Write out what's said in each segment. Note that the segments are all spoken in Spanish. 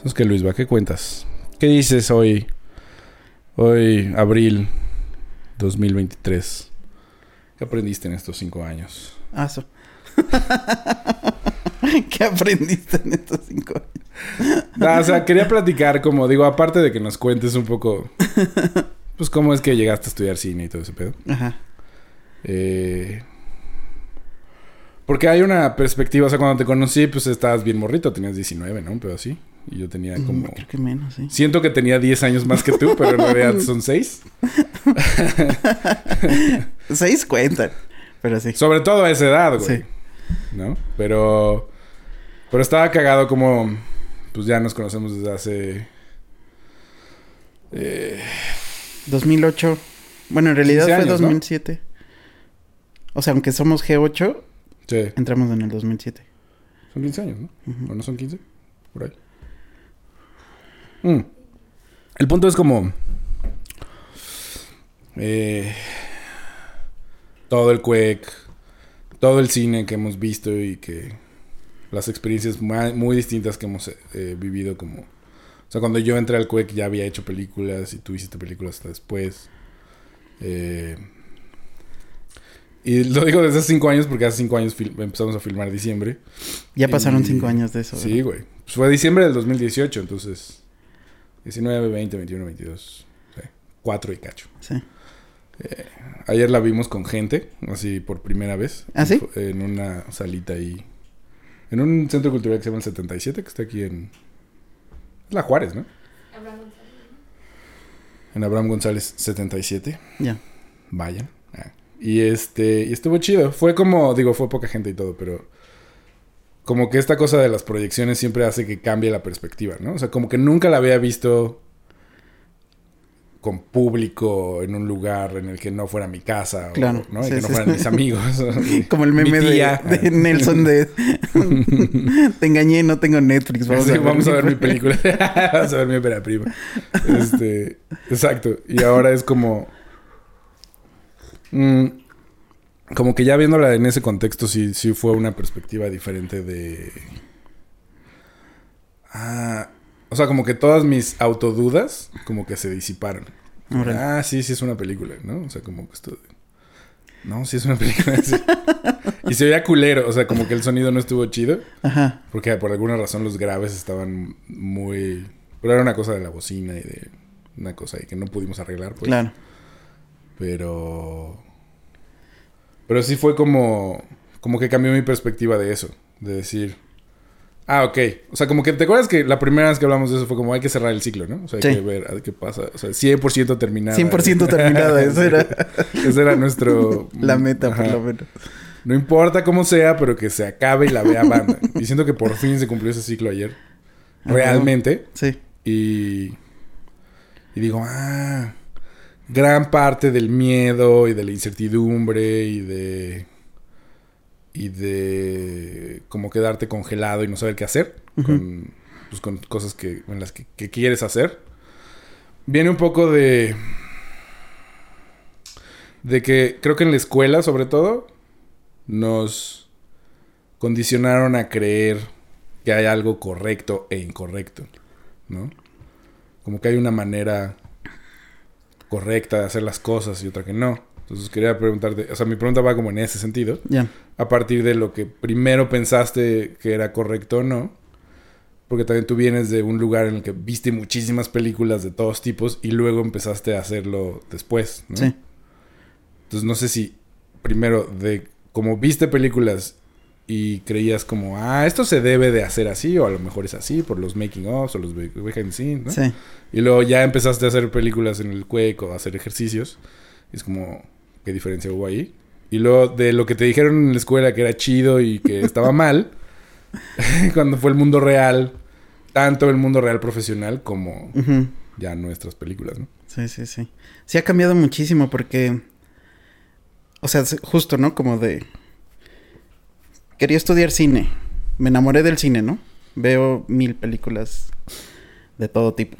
Entonces, ¿qué, Luis? ¿Va? ¿Qué cuentas? ¿Qué dices hoy? Hoy, abril 2023. ¿Qué aprendiste en estos cinco años? Ah, eso. ¿Qué aprendiste en estos cinco años? Ah, o sea, quería platicar como, digo, aparte de que nos cuentes un poco, pues cómo es que llegaste a estudiar cine y todo ese pedo. Ajá. Eh, porque hay una perspectiva, o sea, cuando te conocí, pues estabas bien morrito, tenías 19, ¿no? Pero así. Y yo tenía Mm, como... Creo que menos, sí. Siento que tenía 10 años más que tú, pero en realidad son 6. Seis cuentan. Pero sí. Sobre todo a esa edad, güey. Sí. ¿No? Pero... Pero estaba cagado como... Pues ya nos conocemos desde hace... eh, 2008. Bueno, en realidad 15 fue años, ¿no? 2007. O sea, aunque somos G8, sí. entramos en el 2007. Son 15 años, ¿no? Ujú. ¿O no son 15? Por ahí. Mm. El punto es como... eh, todo el cuec, todo el cine que hemos visto y que... Las experiencias muy distintas que hemos eh, vivido como... O sea, cuando yo entré al cuec ya había hecho películas y tú hiciste películas hasta después. Eh, y lo digo desde hace cinco años porque hace cinco años empezamos a filmar diciembre. Ya pasaron Y- cinco años de eso. Sí, güey. Pues fue diciembre del 2018, entonces. 19, 20, 21, 22. Sí. Cuatro y cacho. Sí. Ayer la vimos con gente, así por primera vez. ¿Ah, sí? En una salita ahí. En un centro cultural que se llama el 77, que está aquí en. Es la Juárez, ¿no? En Abraham González 77. Ya. Vayan. Ah. Y este, y estuvo chido. Fue como, digo, fue poca gente y todo, pero como que esta cosa de las proyecciones siempre hace que cambie la perspectiva, ¿no? O sea, como que nunca la había visto con público en un lugar en el que no fuera mi casa, o, Claro, ¿no? Y sí, que no sí. fueran mis amigos. Como el meme de, de Nelson de... Te engañé, no tengo Netflix. Vamos, Sí, a, ver vamos a ver mi mi película. vamos a ver mi ópera prima. Este, exacto. Y ahora es como. mm, como que ya viéndola en ese contexto, sí, sí fue una perspectiva diferente de. Ah. O sea, como que todas mis autodudas, como que se disiparon. Ah, sí, sí es una película, ¿no? O sea, como que esto. No, sí es una película. sí. Y se veía culero, o sea, como que el sonido no estuvo chido. Ajá. Porque por alguna razón los graves estaban muy... Pero era una cosa de la bocina y de una cosa ahí que no pudimos arreglar, pues. Claro. Pero... Pero sí fue como... Como que cambió mi perspectiva de eso. De decir... Ah, ok. O sea, como que te acuerdas que la primera vez que hablamos de eso fue como hay que cerrar el ciclo, ¿no? O sea, hay Sí. que ver qué pasa. O sea, 100% terminada. 100% terminada. Eso era Ese era nuestro... la meta, por lo menos. No importa cómo sea, pero que se acabe y la vea banda. y siento que por fin se cumplió ese ciclo ayer. Realmente. Sí. Y, y digo, ah, gran parte del miedo y de la incertidumbre y de y de como quedarte congelado y no saber qué hacer con, pues, con cosas que en las que, que quieres hacer viene un poco de de que creo que en la escuela sobre todo nos condicionaron a creer que hay algo correcto e incorrecto, ¿no? Como que hay una manera correcta de hacer las cosas y otra que no. Entonces quería preguntarte, o sea, mi pregunta va como en ese sentido, Ya. a partir de lo que primero pensaste que era correcto o no, porque también tú vienes de un lugar en el que viste muchísimas películas de todos tipos y luego empezaste a hacerlo después, ¿no? Sí. Entonces no sé si primero de como viste películas y creías como, ah, esto se debe de hacer así o a lo mejor es así por los making ofs o los be- behind the scenes, ¿no? Sí. Y luego ya empezaste a hacer películas en el Quake o a hacer ejercicios. Y es como, ¿qué diferencia hubo ahí? Y luego de lo que te dijeron en la escuela que era chido y que estaba mal, cuando fue el mundo real, tanto el mundo real profesional como ya nuestras películas, ¿no? Sí, sí, sí. Sí ha cambiado muchísimo porque... O sea, justo, ¿no? Como de... Quería estudiar cine. Me enamoré del cine, ¿no? Veo mil películas de todo tipo.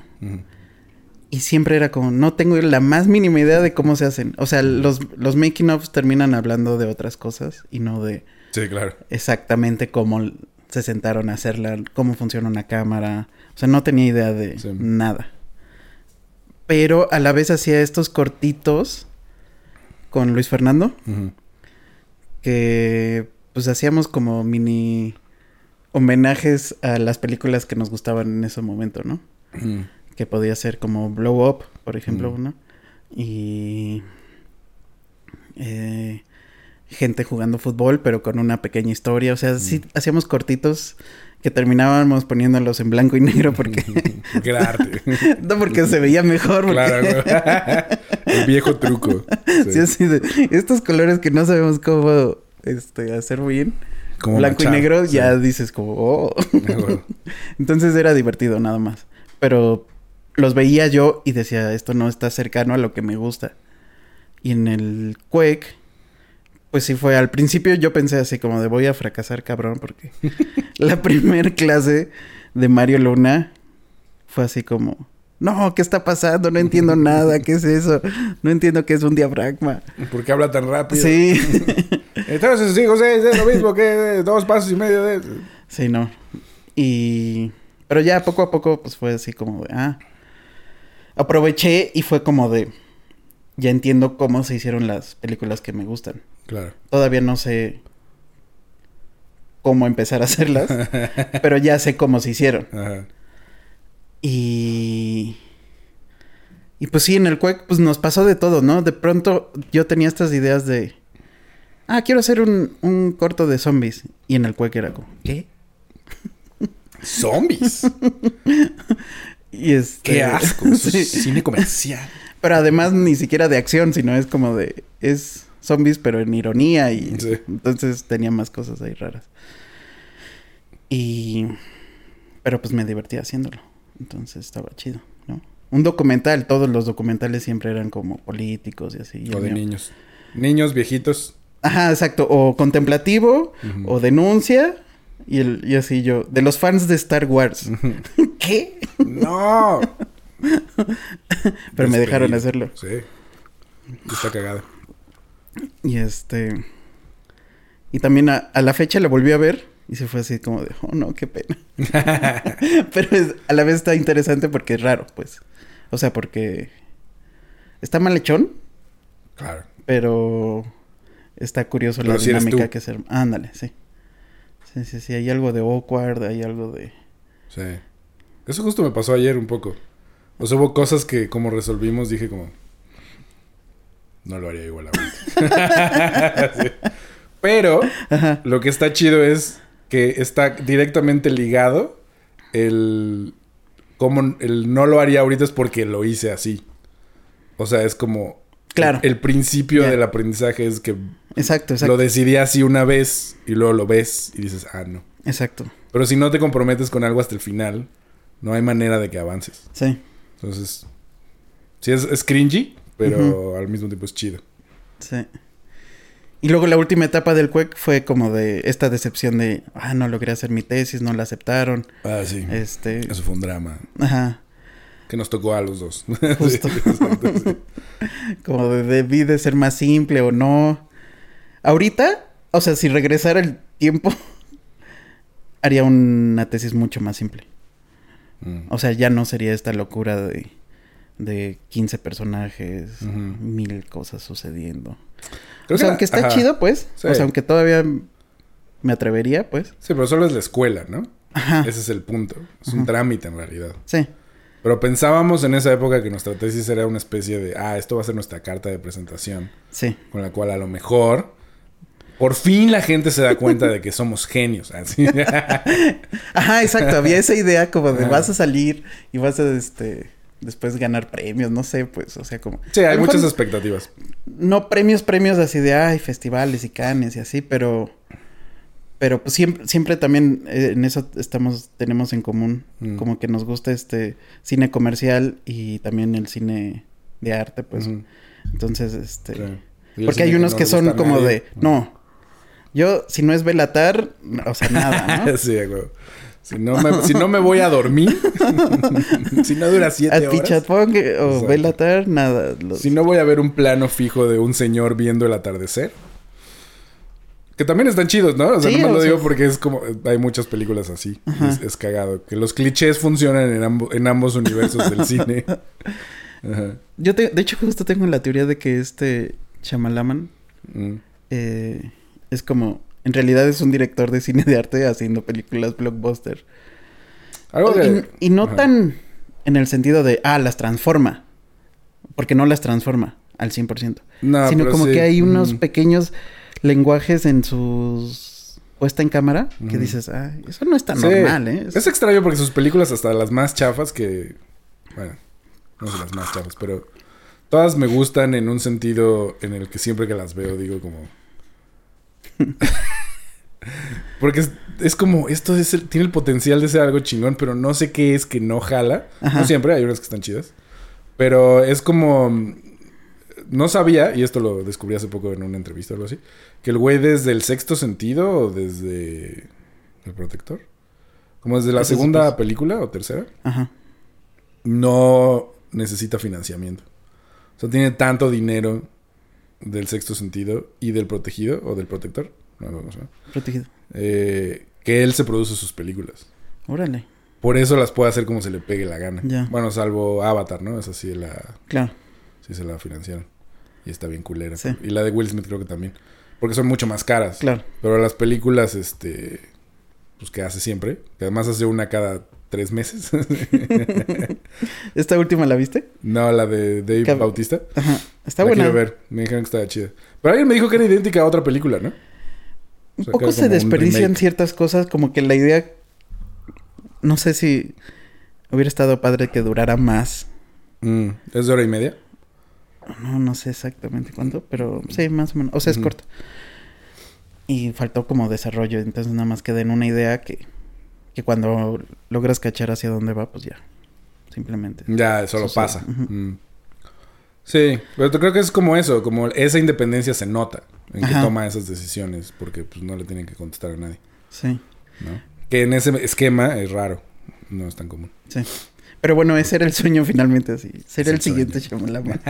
Y siempre era como, no tengo la más mínima idea de cómo se hacen. O sea, los, los making ofs terminan hablando de otras cosas y no de Sí, claro. exactamente cómo se sentaron a hacerla, cómo funciona una cámara. O sea, no tenía idea de Sí. nada. Pero a la vez hacía estos cortitos con Luis Fernando, que pues hacíamos como mini homenajes a las películas que nos gustaban en ese momento, ¿no? Que podía ser como Blow Up, por ejemplo, Mm. ¿no? Y eh, gente jugando fútbol, pero con una pequeña historia. O sea, sí hacíamos cortitos que terminábamos poniéndolos en blanco y negro porque... Porque era arte. no, porque se veía mejor. Porque... Claro. El viejo truco. Sí. Sí, así de... Estos colores que no sabemos cómo este, hacer bien. Como blanco y negro, sí. ya dices como... Oh. Ah. Entonces era divertido nada más. Pero los veía yo y decía, esto no está cercano a lo que me gusta. Y en el Quake, pues sí fue, al principio yo pensé así como de voy a fracasar cabrón porque la primer clase de Mario Luna fue así como, no, ¿qué está pasando? No entiendo nada, ¿qué es eso? No entiendo qué es un diafragma. ¿Por qué habla tan rápido? Sí, Entonces, sí, José, es lo mismo que dos pasos y medio de... sí, no. Y... Pero ya poco a poco pues fue así como de, ah, aproveché y fue como de, ya entiendo cómo se hicieron las películas que me gustan. Claro. Todavía no sé cómo empezar a hacerlas, pero ya sé cómo se hicieron. Ajá. Y... Y pues sí, en el Quake pues nos pasó de todo, ¿no? De pronto yo tenía estas ideas de... Ah, quiero hacer un, un corto de zombies. Y en el Quake era como... ¿Qué? Zombies. Y este... Qué asco. Eso es Sí. cine comercial. Pero además ni siquiera de acción, sino es como de... Es zombies pero en ironía y... Sí. Entonces tenía más cosas ahí raras. Y... Pero pues me divertía haciéndolo. Entonces estaba chido, ¿no? Un documental, todos los documentales siempre eran como políticos y así. O de mío- niños. Niños viejitos. Ajá, exacto. O contemplativo, o denuncia. Y, el, y así yo. De los fans de Star Wars. ¿Qué? ¡No! Pero me dejaron Despedido. hacerlo. Sí. Está cagado. Y este. Y también a, a la fecha la volví a ver. Y se fue así como de, oh no, qué pena. Pero es- a la vez está interesante porque es raro, pues. O sea, porque está mal hechón, Claro. pero está curioso Pero la si dinámica que se... Ándale, sí. Sí, sí, sí. Hay algo de awkward, hay algo de... Sí. Eso justo me pasó ayer un poco. O sea, hubo cosas que como resolvimos, dije como... No lo haría igual ahorita. Sí. Pero Ajá. lo que está chido es que está directamente ligado el... Como el no lo haría ahorita es porque lo hice así. O sea, es como... Claro. El principio del aprendizaje es que Exacto, exacto. lo decidí así una vez y luego lo ves y dices, ah, no. Exacto. Pero si no te comprometes con algo hasta el final, no hay manera de que avances. Sí. Entonces, sí es, es cringy, pero al mismo tiempo es chido. Sí. Y luego la última etapa del Quake fue como de esta decepción de, ah, no logré hacer mi tesis, no la aceptaron. Ah, sí. Este, Eso fue un drama ajá, que nos tocó a los dos. Justo. Sí, exacto, sí. como de debí de ser más simple o no. Ahorita, o sea, si regresara el tiempo, haría una tesis mucho más simple. Mm. O sea, ya no sería esta locura de, de 15 personajes, mil cosas sucediendo. Creo o sea, que- aunque está ajá. chido, pues. Sí. O sea, aunque todavía me atrevería, pues. Sí, pero solo es la escuela, ¿no? Ajá. Ese es el punto. Es un trámite en realidad. Sí. Pero pensábamos en esa época que nuestra tesis era una especie de, ah, esto va a ser nuestra carta de presentación, Sí. con la cual a lo mejor, por fin la gente se da cuenta de que somos genios. Así. Ajá, exacto. Había esa idea como de Ajá. vas a salir y vas a este después ganar premios, no sé, pues, o sea, como Sí, hay muchas expectativas. no premios, premios así de ay, festivales y canes y así, pero pero pues siempre siempre también eh, en eso estamos tenemos en común, Mm. como que nos gusta este cine comercial y también el cine de arte, pues. Ujú. Entonces, este Sí. Porque hay unos no que son como nadie. de no. Yo si no es Belatar, o sea, nada, ¿no? sí, güey. Si no, me, si no me voy a dormir, si no dura siete Al horas, Pichatpong o Exacto. Belatar, nada. los- si no voy a ver un plano fijo de un señor viendo el atardecer, Que también están chidos, ¿no? O sea, Sí, no me lo sea- digo porque es como... Hay muchas películas así. Es, es cagado. Que los clichés funcionan en, ambo- en ambos universos del cine. Ajá. Yo te- de hecho justo tengo la teoría de que este Shamalaman Mm. eh, es como... En realidad es un director de cine de arte haciendo películas blockbuster. Algo de... Y, y no Ajá. tan en el sentido de, ah, las transforma. Porque no las transforma al 100%. No, sino como sí. que hay unos Mm. pequeños lenguajes en sus puesta en cámara que Ujú. dices, ah, eso no es tan Sí. normal, ¿eh? Es extraño porque sus películas, hasta las más chafas que. Bueno, no sé las más chafas, pero. Todas me gustan en un sentido en el que siempre que las veo digo como. porque es, es como. Esto es el- tiene el potencial de ser algo chingón, pero no sé qué es que no jala. Ajá. No siempre, hay unas que están chidas. Pero es como. No sabía, y esto lo descubrí hace poco en una entrevista o algo así, que el güey desde el sexto sentido o desde el protector, como desde la es segunda película o tercera, Ajá. no necesita financiamiento. O sea, tiene tanto dinero del sexto sentido y del protegido o del protector, no, no, no sé, Protegido. eh, que él se produce sus películas. Órale. Por eso las puede hacer como se le pegue la gana. Ya. Bueno, salvo Avatar, ¿no? Esa sí la, Claro. sí se la financiaron. Y está bien culera. Sí. Y la de Will Smith creo que también. Porque son mucho más caras. Claro. Pero las películas, este... Pues que hace siempre. Que además hace una cada tres meses. ¿Esta última la viste? no, la de Dave Cab- Bautista. Ajá. Está la buena. quiero ver. Me dijeron que estaba chida. Pero alguien me dijo que era idéntica a otra película, ¿no? Un O sea, que poco se desperdician ciertas cosas, como que la idea. No sé si hubiera estado padre que durara más. Mm, ¿Es de hora y media? No, no sé exactamente cuánto, pero sí, más o menos. O sea, es corto. Y faltó como desarrollo, entonces nada más queda en una idea que, que cuando logras cachar hacia dónde va, pues ya. Simplemente. Ya, solo Sucede. pasa. Mm. Sí, pero creo que es como eso, como esa independencia se nota en que toma esas decisiones, porque pues no le tienen que contestar a nadie, Sí, ¿no? Que en ese esquema es raro, no es tan común. sí. Pero bueno, ese era el sueño finalmente, así. Ser el el siguiente Shyamalan.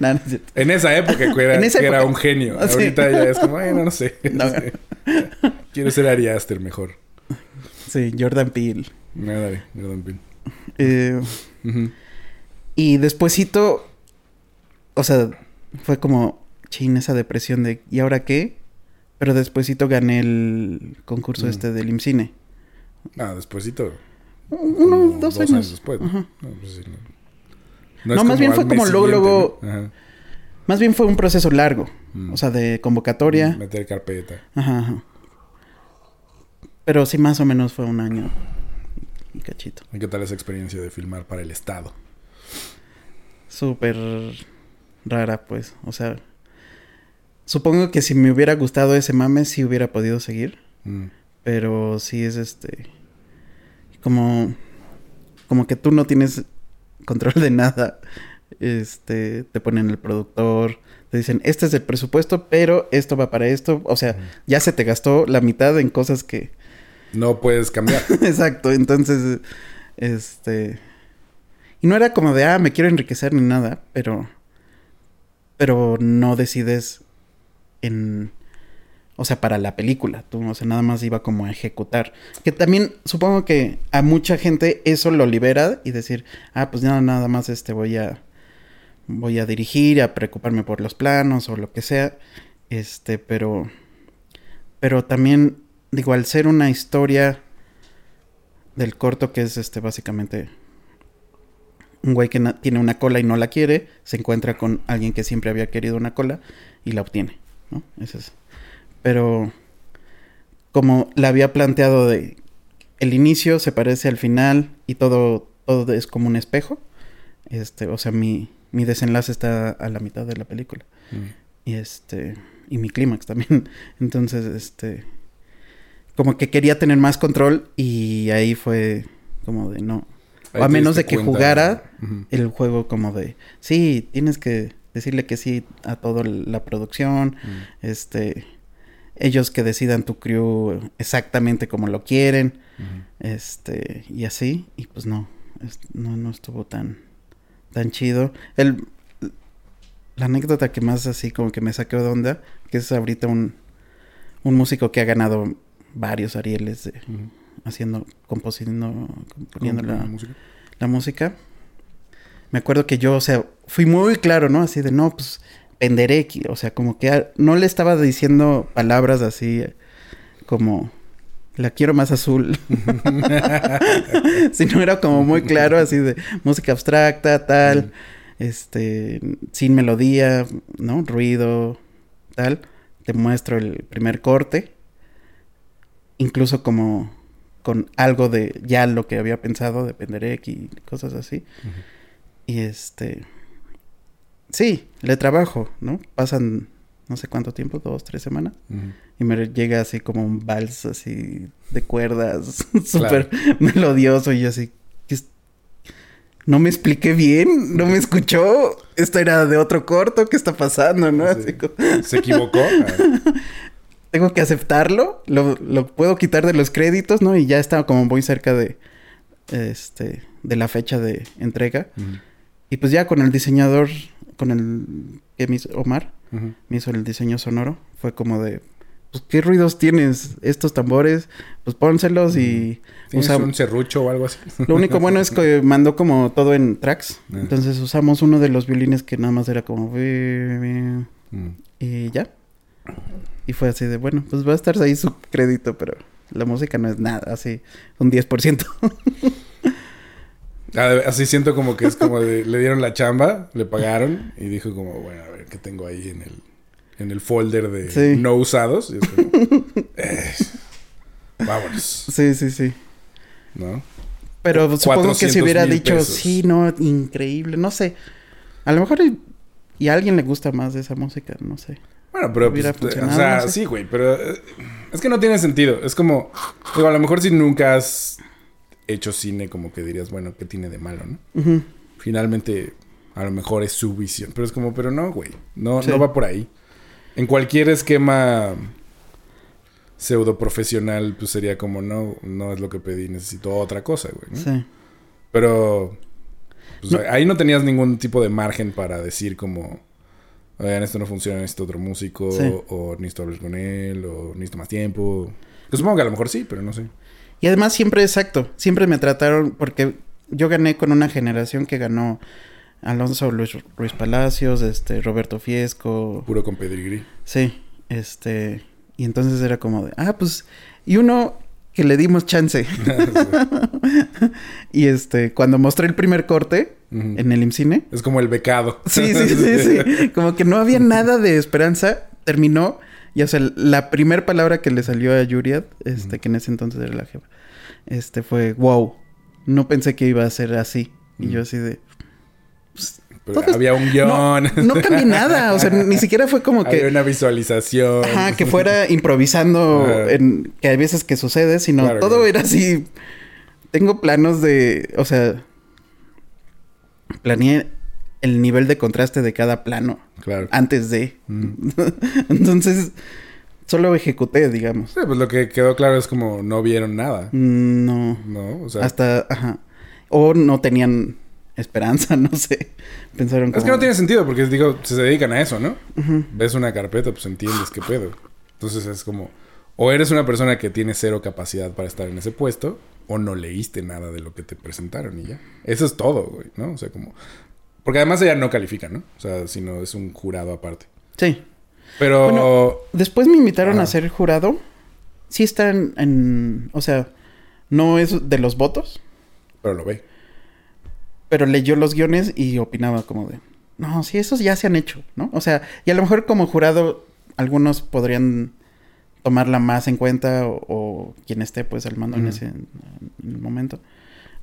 no, no es cierto. En esa época era, En esa que era época. un genio, Ah, sí. ahorita ya es como, bueno, no sé. No. no sé. Quiero ser Ari Aster mejor. Sí, Jordan Peele. Nada, dale, Jordan Peele. Eh, y despuésito, o sea, fue como, chin, esa depresión de, ¿y ahora qué? Pero despuésito gané el concurso Mm. este del IMCINE. Ah, despuésito. Uno, como dos, años. después. Ajá. No, pues sí, no. No, es más bien fue como luego, luego-. Más bien fue un proceso largo. Mm. O sea, de convocatoria. Meter carpeta. Ajá, ajá. Pero sí, más o menos fue un año y cachito. ¿Y qué tal esa experiencia de filmar para el Estado? Súper rara, pues. O sea, supongo que si me hubiera gustado ese mame, sí hubiera podido seguir. Mm. Pero sí es este. Como. Como que tú no tienes control de nada. Este. Te ponen el productor. Te dicen, este es el presupuesto, pero esto va para esto. O sea, ya se te gastó la mitad en cosas que. No puedes cambiar. Exacto. Entonces. Este. Y no era como de, ah, me quiero enriquecer ni nada. Pero. Pero no decides en. O sea, para la película. Tú, o sea, nada más iba como a ejecutar. Que también supongo que a mucha gente eso lo libera y decir, ah, pues nada, nada más este voy a. Voy a dirigir, a preocuparme por los planos o lo que sea. Este, pero. Pero también, digo, al ser una historia del corto que es este básicamente un güey que tiene una cola y no la quiere, se encuentra con alguien que siempre había querido una cola y la obtiene, ¿no? Ese es. Pero como la había planteado de el inicio se parece al final y todo todo es como un espejo. Este, o sea, mi mi desenlace está a la mitad de la película Mm. y este y mi clímax también. Entonces, este como que quería tener más control y ahí fue como de no. O a menos de que cuenta- jugara el juego como de sí, tienes que decirle que sí a toda la producción, Mm. este ellos que decidan tu crew exactamente como lo quieren, este y así y pues no, no no estuvo tan tan chido. El la anécdota que más así como que me saqueó de onda, que es ahorita un un músico que ha ganado varios Arieles de, haciendo, componiendo, componiendo ¿Con la, música? la música. Me acuerdo que yo, o sea, fui muy claro, ¿no? Así de, no, pues, Penderecki. O sea, como que no le estaba diciendo palabras así como, la quiero más azul. Sino era como muy claro, así de música abstracta, tal, este, sin melodía, ¿no? Ruido, tal. Te muestro el primer corte. Incluso como con algo de ya lo que había pensado de Penderek y cosas así. Y este. Sí, le trabajo, ¿no? Pasan no sé cuánto tiempo, dos, tres semanas. Y me llega así como un vals así de cuerdas, súper melodioso. Y yo así, no me expliqué bien, no me escuchó. Esto era de otro corto, ¿qué está pasando? ¿no? Sí. Así como- ¿Se equivocó? Ah, tengo que aceptarlo, lo, lo puedo quitar de los créditos, ¿no? Y ya estaba como muy cerca de, este, de la fecha de entrega. Y pues ya con el diseñador, con el que me hizo Omar, me hizo el diseño sonoro, fue como de, pues, ¿qué ruidos tienes? Estos tambores, pues pónselos y ¿Tienes usamos... un serrucho o algo así? Lo único bueno es que mandó como todo en tracks. Ah. Entonces usamos uno de los violines que nada más era como... Mm. Y ya. Y fue así de, bueno, pues va a estar ahí su crédito, pero la música no es nada, así, un 10%. Ah, Así siento como que es como de, le dieron la chamba, le pagaron y dijo como, bueno, a ver qué tengo ahí en el, en el folder de Sí. no usados. Y es como, eh, vámonos, sí, sí, sí. ¿no? Pero supongo que 400 si hubiera dicho, pesos. sí, no, increíble, no sé. A lo mejor y, y a alguien le gusta más de esa música, no sé. Bueno, pero Hubiera pues, o sea, no sé. sí, güey, pero eh, es que no tiene sentido. Es como, digo, a lo mejor si nunca has hecho cine, como que dirías, bueno, ¿qué tiene de malo, no? Finalmente, a lo mejor es su visión, pero es como, pero no, güey, no, Sí. no va por ahí. En cualquier esquema pseudo profesional, pues sería como, no, no es lo que pedí, necesito otra cosa, güey, ¿no? Sí. Pero pues, No. ahí no tenías ningún tipo de margen para decir como, oigan, esto no funciona, necesito otro músico, Sí. o necesito hablar con él, o necesito más tiempo. Yo supongo que a lo mejor sí, pero no sé. Y además siempre, exacto, siempre me trataron, porque yo gané con una generación que ganó Alonso Luis, Ruiz Palacios, este, Roberto Fiesco, Puro con pedigrí. sí, este, y entonces era como de, ah, pues, y uno que le dimos chance. y este, cuando mostré el primer corte en el IMCINE, Es como el becado. Sí, sí, sí, sí. Como que no había nada de esperanza. Terminó. Y o sea, la primera palabra que le salió a Yuriad, este, que en ese entonces era la jefa, este fue wow. No pensé que iba a ser así. Y yo así de. Pero Todo es- había un No, guion. no cambié nada. O sea, ni siquiera fue como Había que. una visualización. Ajá, que fuera improvisando en que hay veces que sucede, sino Claro, todo claro. era así. Tengo planos de, o sea, planeé el nivel de contraste de cada plano Claro. antes de. Mm. Entonces, solo ejecuté, digamos. Sí, pues lo que quedó claro es como no vieron nada. Mm, No, ¿No? O sea, hasta, ajá. O no tenían esperanza, no sé. Pensaron es como... que no tiene sentido porque digo, se dedican a eso, ¿no? Ves una carpeta, pues entiendes qué pedo. Entonces es como, o eres una persona que tiene cero capacidad para estar en ese puesto, o no leíste nada de lo que te presentaron y ya. Eso es todo, güey, ¿no? O sea, como... Porque además ella no califica, ¿no? O sea, sino es un jurado aparte. Sí. Pero... Bueno, Después me invitaron Ajá. a ser jurado. Sí están en... O sea, no es de los votos, Pero lo ve. pero leyó los guiones y opinaba como de... No, sí, esos ya se han hecho, ¿no? O sea, y a lo mejor como jurado algunos podrían tomarla más en cuenta o, o quien esté pues al mando en ese en el momento.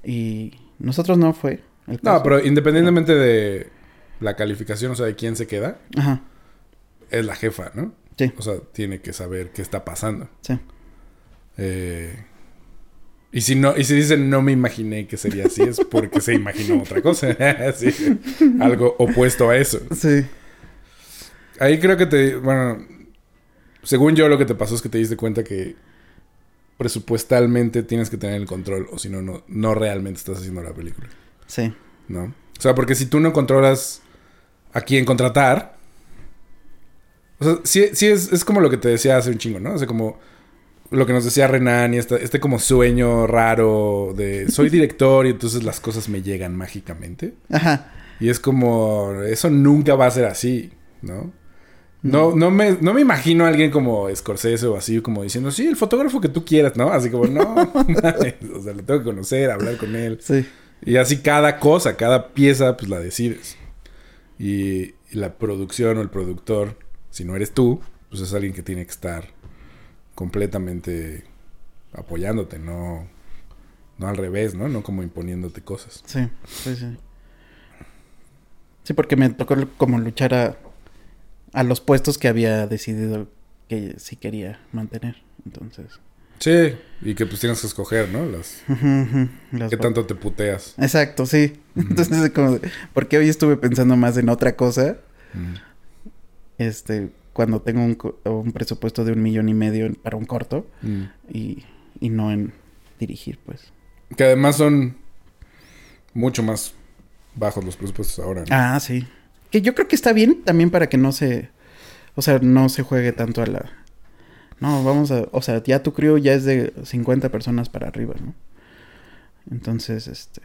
Y nosotros no fue el No, caso. pero independientemente de la calificación, o sea, de quién se queda, Ajá, es la jefa, ¿no? sí, O sea, tiene que saber qué está pasando. sí. Eh, y si no, y si dicen no me imaginé que sería así, es porque se imaginó otra cosa. Sí, algo opuesto a eso. Sí, Ahí creo que te, bueno, según yo lo que te pasó es que te diste cuenta que presupuestalmente tienes que tener el control, o si no, no, no realmente estás haciendo la película, sí. ¿no? O sea, porque si tú no controlas a quién contratar, O sea, sí, sí es, es como lo que te decía hace un chingo, ¿no? O sea, como lo que nos decía Renan y este, este como sueño raro de soy director y entonces las cosas me llegan mágicamente. Ajá. Y es como, eso nunca va a ser así, ¿no? No, no, me, no me imagino a alguien como Scorsese o así, como diciendo, sí, el fotógrafo que tú quieras, ¿no? Así como, no, mames, o sea, lo tengo que conocer, hablar con él. Sí. Y así cada cosa, cada pieza, pues la decides. Y, y la producción o el productor, si no eres tú, pues es alguien que tiene que estar completamente apoyándote, no, no al revés, ¿no? No como imponiéndote cosas. Sí, sí, sí. Sí, porque me tocó como luchar a, a los puestos que había decidido que sí quería mantener. Entonces. Sí, y que pues tienes que escoger, ¿no? Las, ¿Qué tanto te puteas? Exacto, sí. Entonces, es como, de- porque hoy estuve pensando más en otra cosa. Este, cuando tengo un, co- un presupuesto de un millón y medio para un corto Mm. y, y no en dirigir, pues. Que además son mucho más bajos los presupuestos ahora. ¿no? Ah, sí. Que yo creo que está bien también para que no se. O sea, no se juegue tanto a la. No, vamos a. O sea, ya tu crew ya es de 50 personas para arriba, ¿no? Entonces, este.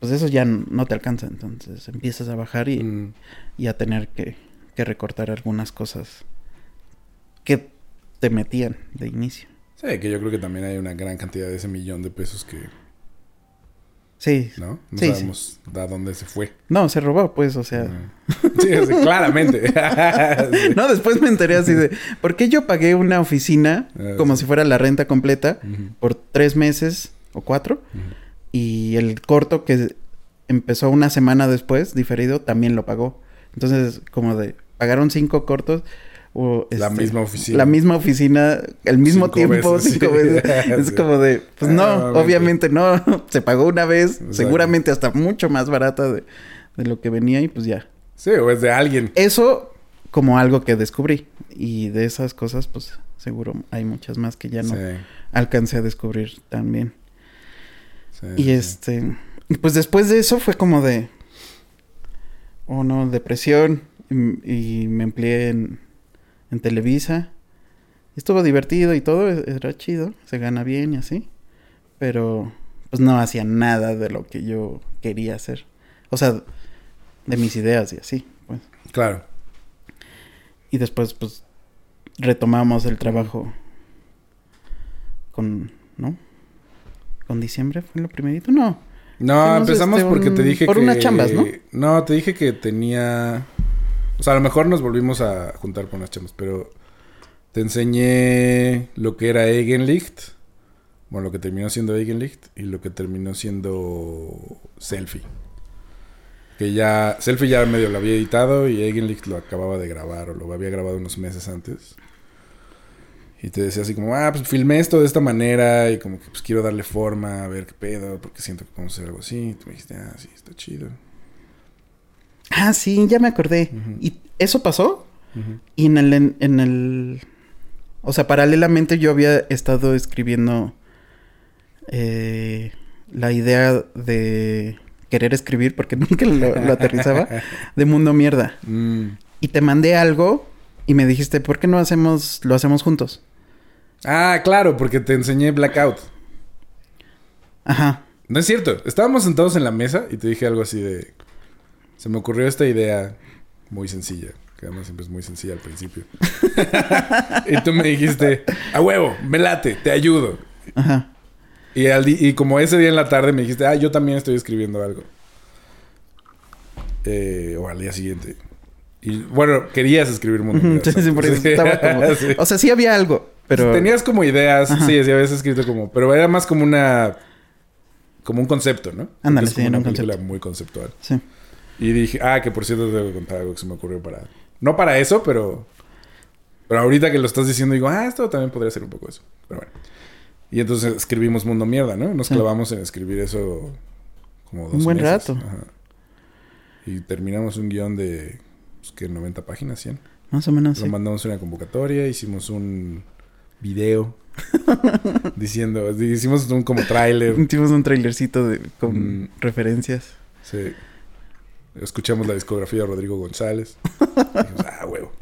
Pues eso ya no te alcanza. Entonces empiezas a bajar y, Mm. y a tener que, que recortar algunas cosas que te metían de inicio. Sí, que yo creo que también hay una gran cantidad de ese millón de pesos que, Sí. ¿no? No Sí, sabemos a dónde se fue. No, se robó, pues, o sea. Sí, o sea, claramente. Sí. No, después me enteré así de. ¿Por qué yo pagué una oficina Ah, como sí. si fuera la renta completa por tres meses o cuatro? Y el corto que empezó una semana después, diferido, también lo pagó. Entonces, como de. Pagaron cinco cortos. O, La este, misma oficina. La misma oficina, el mismo Cinco tiempo, veces, cinco sí. veces. Es Sí. como de, pues no, Ah, obviamente no. Se pagó una vez, Exacto. seguramente hasta mucho más barata de, de lo que venía y pues ya. Sí, o es de alguien. Eso como algo que descubrí. Y de esas cosas, pues seguro hay muchas más que ya no Sí, alcancé a descubrir también. Y este, pues después de eso fue como de, oh no, depresión. Y, me empleé en, en Televisa. Estuvo divertido y todo, e- era chido, se gana bien y así. Pero pues no hacía nada de lo que yo quería hacer. O sea, de mis ideas y así, pues. Claro. Y después, pues, retomamos el trabajo con, ¿no? ¿Con diciembre fue lo primerito? No. No, empezamos este, porque te dije por que... unas chambas, ¿no? No, te dije que tenía... O sea, a lo mejor nos volvimos a juntar por unas chambas, pero... Te enseñé lo que era Eigenlicht. Bueno, lo que terminó siendo Eigenlicht y lo que terminó siendo Selfie. Que ya... Selfie ya medio lo había editado y Eigenlicht lo acababa de grabar o lo había grabado unos meses antes. Y te decía así como, ah, pues filmé esto de esta manera y como que pues quiero darle forma, a ver qué pedo, porque siento que podemos hacer algo así. Y tú me dijiste, ah, sí, está chido. Ah, sí, ya me acordé. ¿Y eso pasó? Y en el, en, en el... O sea, paralelamente yo había estado escribiendo eh, la idea de querer escribir, porque nunca lo, lo aterrizaba, de Mundo Mierda. Mm. Y te mandé algo y me dijiste, ¿por qué no hacemos, lo hacemos juntos? Ah, claro, porque te enseñé Blackout. Ajá. No es cierto. Estábamos sentados en la mesa y te dije algo así de... Se me ocurrió esta idea muy sencilla. Que además siempre es muy sencilla al principio. y tú me dijiste, a huevo, me late, te ayudo. Ajá. Y, al y como ese día en la tarde me dijiste, ah, yo también estoy escribiendo algo. Eh, o al día siguiente. Y bueno, querías escribir Mundo Ujú, Mierda, sí, sí, por eso Sí. estaba como... Sí. O sea, sí había algo, pero... Tenías como ideas, Ajá. sí, sí, habías escrito como, pero era más como una, como un concepto, ¿no? Ándale, sí, como era una un película concepto. muy conceptual. Sí. Y dije, ah, que por cierto te debo contar algo que se me ocurrió para, no para eso, pero, pero ahorita que lo estás diciendo digo, ah, esto también podría ser un poco eso. Pero bueno. Y entonces escribimos Mundo Mierda, ¿no? Nos clavamos en escribir eso como dos Un buen meses. rato. Ajá. Y terminamos un guion de, pues, que 90 páginas, 100. Más o menos, Lo sí. mandamos una convocatoria, hicimos un video diciendo, hicimos un como tráiler. Hicimos un trailercito de, con Mm. referencias. Sí. Escuchamos la discografía de Rodrigo González. Dijimos, ah, huevo.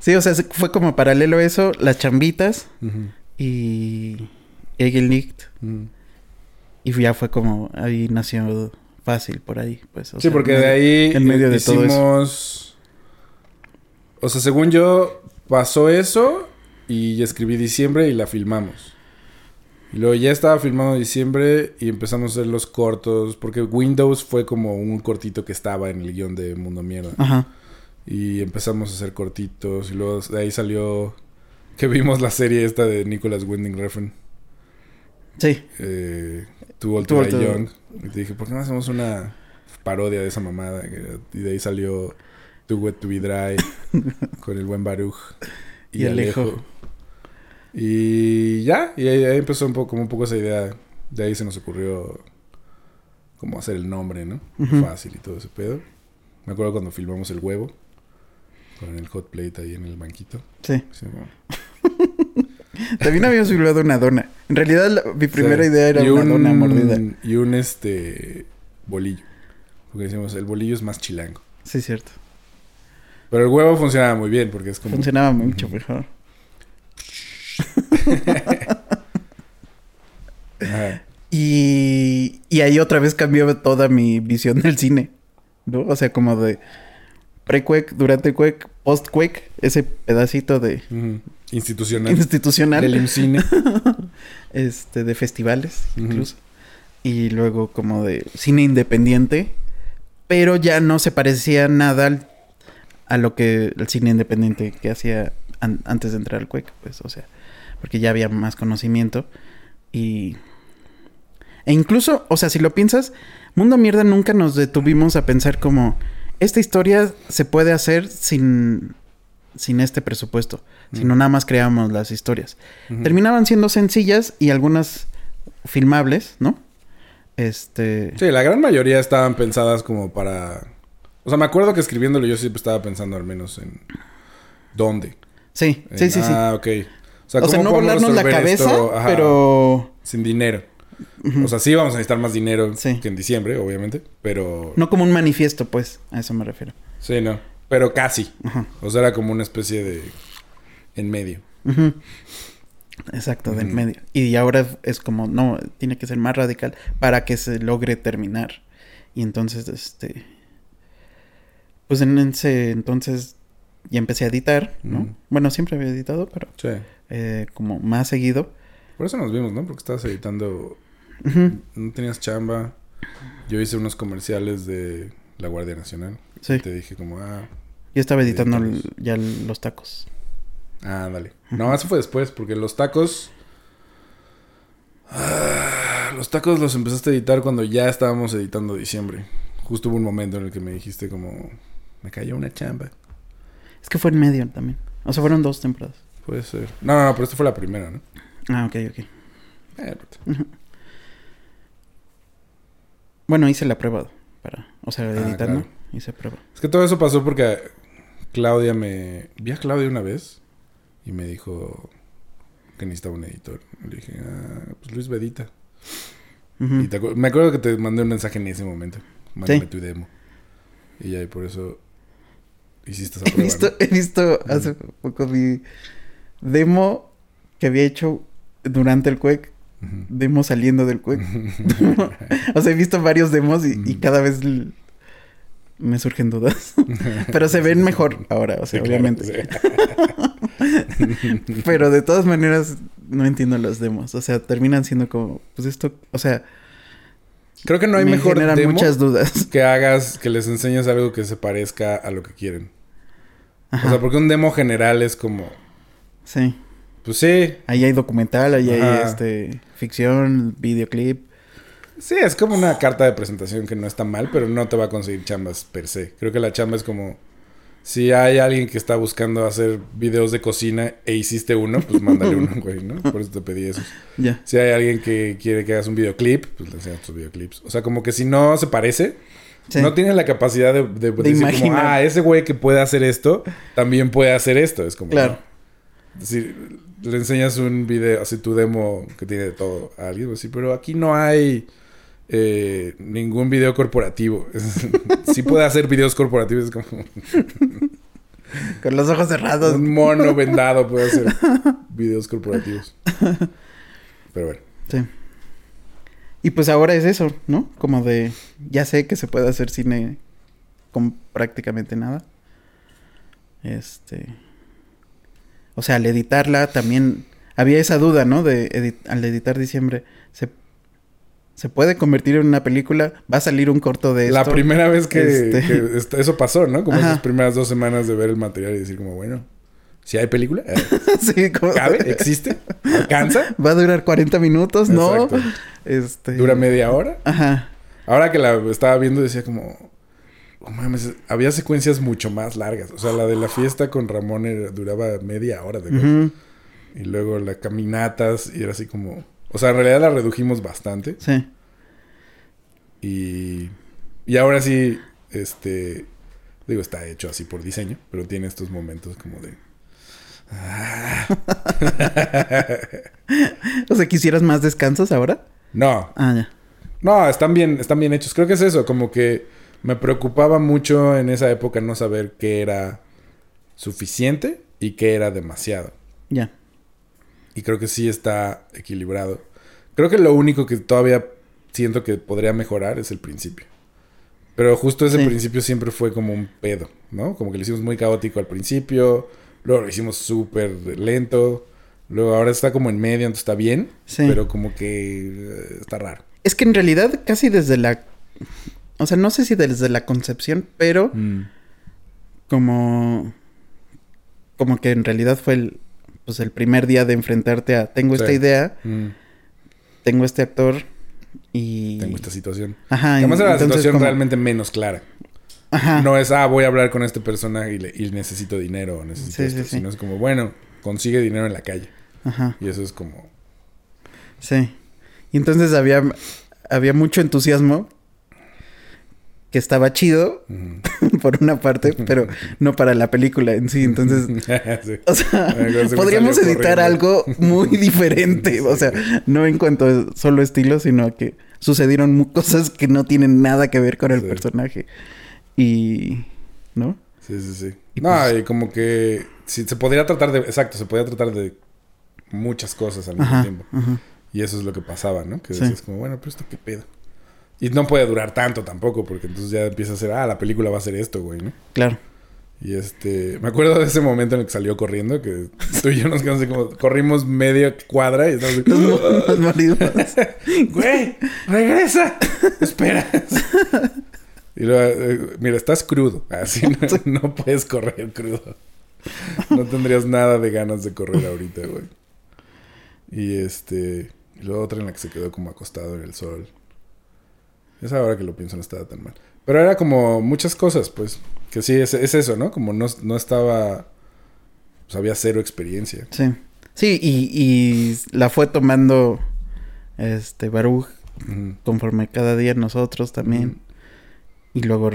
Sí, o sea, se- fue como paralelo a eso, las chambitas y Egelnicht. ujú. Y ya fue como, ahí nació fácil por ahí, pues. o Sí, sea, porque en de ahí en medio de hicimos... todo eso. O sea, según yo, pasó eso y escribí diciembre y la filmamos. Y luego ya estaba filmado diciembre y empezamos a hacer los cortos, porque Windows fue como un cortito que estaba en el guion de Mundo Mierda. Ajá. Y empezamos a hacer cortitos y luego de ahí salió que vimos la serie esta de Nicholas Winding Refn. Sí. Eh, Die to- Young. Y te dije, ¿por qué no hacemos una parodia de esa mamada? Y de ahí salió Too Wet to Be Dry con el buen Baruch y, Y Alejo. Alejo. Y ya, y ahí, ahí empezó un poco, como un poco esa idea. De ahí se nos ocurrió como hacer el nombre, ¿no? Fácil y todo ese pedo. Me acuerdo cuando filmamos el huevo con el hot plate ahí en el banquito. Sí. También habíamos filmado una dona. En realidad, la- mi primera Sí. idea era Y una un- dona mordida. Y un este bolillo. Porque decimos, el bolillo es más chilango. Sí, cierto. Pero el huevo funcionaba muy bien porque es como. Funcionaba mucho mejor. Y, y ahí otra vez cambió toda mi visión del cine. ¿No? O sea, como de pre-quake, durante quake, post-quake, ese pedacito de. Institucional. institucional. Del IMCINE. este, de festivales, incluso. Y luego como de cine independiente. Pero ya no se parecía nada al- a lo que el cine independiente que hacía an- antes de entrar al Quake, pues, o sea, porque ya había más conocimiento. Y. E incluso, o sea, si lo piensas, Mundo Mierda nunca nos detuvimos a pensar como. Esta historia se puede hacer sin. sin este presupuesto. Sino Mm. nada más creamos las historias. Terminaban siendo sencillas y algunas filmables, ¿no? Este. Sí, la gran mayoría estaban pensadas como para. O sea, me acuerdo que escribiéndolo yo siempre estaba pensando al menos en. ¿Dónde? Sí, En, sí, sí, sí. Ah, ok. O sea, o sea, ¿cómo no volarnos la cabeza? Ajá, pero. Sin dinero. O sea, sí vamos a necesitar más dinero Sí. que en diciembre, obviamente. Pero. no como un manifiesto, pues. A eso me refiero. Sí, no. Pero casi. Ajá. O sea, era como una especie de. En medio. Exacto, del Ujú. medio. Y ahora es como, no, tiene que ser más radical para que se logre terminar. Y entonces, este. Pues en ese entonces ya empecé a editar, ¿no? Bueno, siempre había editado, pero Sí. Eh, como más seguido. Por eso nos vimos, ¿no? Porque estabas editando. No tenías chamba. Yo hice unos comerciales de la Guardia Nacional. Sí. Y te dije como, ah, Yo estaba editando Editamos. ya los tacos. ah, dale. No, eso fue después, porque los tacos. Ah, los tacos los empezaste a editar cuando ya estábamos editando diciembre. Justo hubo un momento en el que me dijiste como, me cayó una chamba. Es que fue en medio también. O sea, fueron dos temporadas. Puede ser. No, no, no, pero esta fue la primera, ¿no? Ah, ok, ok. Eh. Bueno, hice la prueba para, o sea, Ah, editando, claro. hice prueba. Es que todo eso pasó porque Claudia me... Vi a Claudia una vez y me dijo que necesitaba un editor. Le dije, ah, pues Luis Bedita. Y te acu- me acuerdo que te mandé un mensaje en ese momento. Mándame Sí. tu demo. Y ya, y por eso hiciste esa He prueba. he visto hace poco mi demo que había hecho durante el Quake, demo saliendo del Quake. o sea, he visto varios demos y, cada vez me surgen dudas. Pero se ven mejor ahora, o sea, Sí, claro, obviamente. sí. Pero de todas maneras no entiendo los demos. O sea, terminan siendo como, pues esto, o sea, Creo que no hay me mejor demo muchas dudas. que hagas, que les enseñes algo que se parezca a lo que quieren. Ajá, O sea, porque un demo general es como, sí. pues sí, Ahí hay documental, ahí hay este ficción, videoclip. Sí, es como una carta de presentación que no está mal, pero no te va a conseguir chambas per se. Creo que la chamba es como... Si hay alguien que está buscando hacer videos de cocina e hiciste uno, pues mándale uno, güey, ¿no? Por eso te pedí eso. Ya. Si hay alguien que quiere que hagas un videoclip, pues le enseñas tus videoclips. O sea, como que si no se parece, Sí. no tiene la capacidad de, de, decir como, imaginar. ah, ese güey que puede hacer esto, también puede hacer esto. Es como... Claro. no. Si le enseñas un video, así tu demo que tiene de todo a alguien, así, pero aquí no hay eh, ningún video corporativo. sí puede hacer videos corporativos, es como... Con los ojos cerrados. Un mono vendado puede hacer videos corporativos. Pero bueno. Sí. Y pues ahora es eso, ¿no? Como de, ya sé que se puede hacer cine con prácticamente nada. Este... O sea, al editarla también había esa duda, ¿no? De edit- al editar diciembre, ¿se, ¿se puede convertir en una película? ¿Va a salir un corto de La esto? primera vez que, Este- que eso pasó, ¿no? Como Ajá. esas primeras dos semanas de ver el material y decir como, bueno, si hay película, Eh, sí, como... ¿cabe? ¿Existe? ¿Alcanza? ¿Va a durar 40 minutos? No. Este... ¿Dura media hora? Ajá. Ahora que la estaba viendo decía como... Oh, mames, había secuencias mucho más largas. O sea, la de la fiesta con Ramón era- duraba media hora. ¿te acuerdas? Ujú. Y luego las caminatas y era así como... O sea, en realidad la redujimos bastante. Sí. Y, y ahora sí, este, digo, está hecho así por diseño, pero tiene estos momentos como de... O sea, ¿quisieras más descansos ahora? No, Ah, ya. no, están bien, están bien hechos. Creo que es eso, como que me preocupaba mucho en esa época no saber qué era suficiente y qué era demasiado. Ya. Y creo que sí está equilibrado. Creo que lo único que todavía siento que podría mejorar es el principio. Pero justo ese Sí. principio siempre fue como un pedo, ¿no? Como que lo hicimos muy caótico al principio, luego lo hicimos súper lento, luego ahora está como en medio, entonces está bien, Sí. pero como que eh, está raro. Es que en realidad casi desde la... O sea, no sé si desde la concepción, pero como... Como que en realidad fue el... Pues el primer día de enfrentarte a... Tengo esta Sí. idea, Mm, tengo este actor y... tengo esta situación. Ajá. Además era la situación como- realmente menos clara. Ajá. No es, ah, voy a hablar con este personaje y, le- y necesito dinero o necesito Sí, esto. sí, sí. Sino es como, bueno, consigue dinero en la calle. Ajá. Y eso es como... Sí. Y entonces había... Había mucho entusiasmo. Que estaba chido, por una parte, pero no para la película en sí. Entonces, Sí. O sea, se podríamos editar corriendo. algo muy diferente. O sea, no en cuanto a solo estilo, sino que sucedieron cosas que no tienen nada que ver con el Sí. personaje. Y. ¿No? Sí, sí, sí. Y no, pues- y como que... Sí, se podría tratar de... Exacto, se podría tratar de muchas cosas al mismo Ajá. tiempo. ajá. Y eso es lo que pasaba, ¿no? Que decías como, bueno, pero esto qué pedo. Y no puede durar tanto tampoco, porque entonces ya empieza a ser, ah, la película va a ser esto, güey, ¿no? Claro. Y este, me acuerdo de ese momento en el que salió corriendo, que tú y yo nos quedamos así como, corrimos media cuadra y estamos así, maridos. güey, regresa, espera. Y luego, eh, mira, estás crudo, así no, no puedes correr crudo. No tendrías nada de ganas de correr ahorita, güey. Y este, y luego otra en la que se quedó como acostado en el sol. Esa ahora que lo pienso no estaba tan mal. Pero era como muchas cosas, pues. Que sí, es, es eso, ¿no? Como no, no estaba... Pues había cero experiencia. Sí. Sí, y, y la fue tomando este Baruch conforme cada día nosotros también. Y luego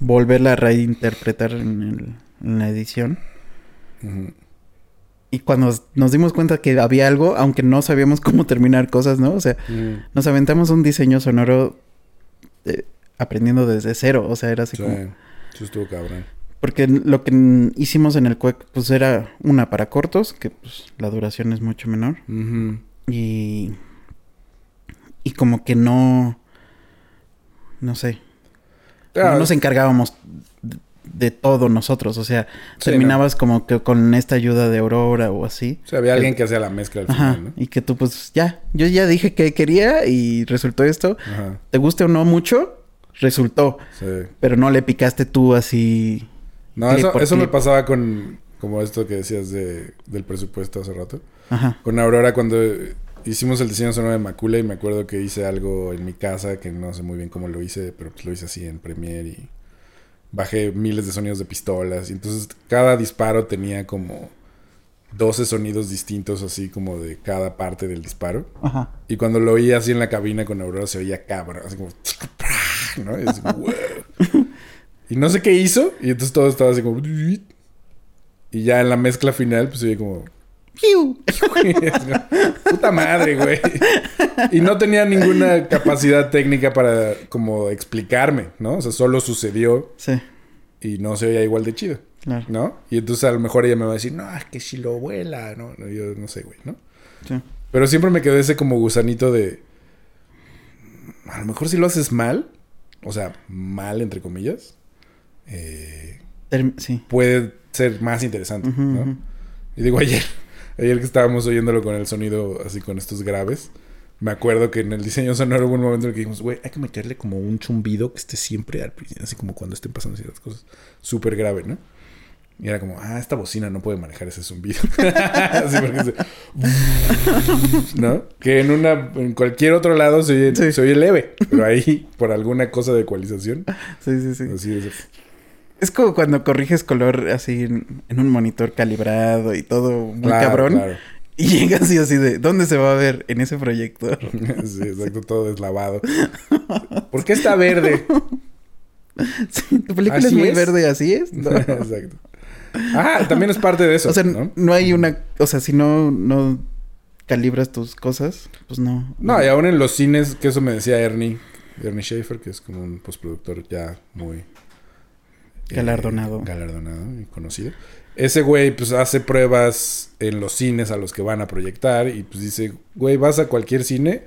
volverla a reinterpretar en, el- en la edición. Y cuando nos dimos cuenta que había algo, aunque no sabíamos cómo terminar cosas, ¿no? O sea, nos aventamos un diseño sonoro eh, aprendiendo desde cero. O sea, era así Sí, como... eso estuvo cabrón. Porque lo que hicimos en el CUEC, pues era una para cortos, que pues la duración es mucho menor. Y... Y como que no... No sé. No nos encargábamos de, todo nosotros. O sea, Sí, terminabas como que con esta ayuda de Aurora o así. o sea, había alguien que hacía la mezcla al Ajá. final, ¿no? Y que tú pues ya, yo ya dije que quería y resultó esto. Ajá. ¿Te guste o no mucho? Resultó. Sí. Pero no le picaste tú así. No, eso, eso me pasaba con... Como esto que decías de, del presupuesto hace rato. Ajá. Con Aurora cuando hicimos el diseño sonoro de Macula y me acuerdo que hice algo en mi casa que no sé muy bien cómo lo hice, pero pues lo hice así en Premiere y bajé miles de sonidos de pistolas y entonces cada disparo tenía como 12 sonidos distintos así como de cada parte del disparo Ajá. y cuando lo oía así en la cabina con Aurora se oía cabrón, así como ¿no? Y, así, "Wow". Y no sé qué hizo y entonces todo estaba así como y ya en la mezcla final pues oía como. Puta madre, güey. Y no tenía ninguna capacidad técnica para como explicarme, ¿no? O sea, solo sucedió Sí. y no se veía igual de chido. Claro. ¿no? Y entonces a lo mejor ella me va a decir, no, es que si lo vuela, ¿no? No, Yo no sé, güey, ¿no? Sí. Pero siempre me quedó ese como gusanito de. A lo mejor si lo haces mal, o sea, mal entre comillas, eh, sí. puede ser más interesante, ¿no? Y digo, ayer, ayer que estábamos oyéndolo con el sonido así con estos graves, me acuerdo que en el diseño sonoro hubo un momento en el que dijimos, güey, hay que meterle como un chumbido que esté siempre al principio, así como cuando estén pasando ciertas cosas, súper grave, ¿no? Y era como, ah, esta bocina no puede manejar ese zumbido. así porque se- ¿No? Que en una, en cualquier otro lado se oye, Sí. se oye leve, pero ahí, por alguna cosa de ecualización, Sí, sí, sí. así es. Es como cuando corriges color así en, en un monitor calibrado y todo muy Claro, cabrón. claro. Y llegas así así de, ¿dónde se va a ver? En ese proyector. Sí, exacto, todo deslavado. ¿Por qué está verde? Sí, tu película ¿Así es muy es? verde, así es. No. Exacto. Ah, también es parte de eso. o sea, ¿no? ¿no? hay una, o sea, si no, no calibras tus cosas, pues no. No, y aún en los cines, que eso me decía Ernie, Ernie Schaefer, que es como un postproductor ya muy eh, Galardonado. galardonado y conocido. Ese güey, pues hace pruebas en los cines a los que van a proyectar y pues dice, güey, vas a cualquier cine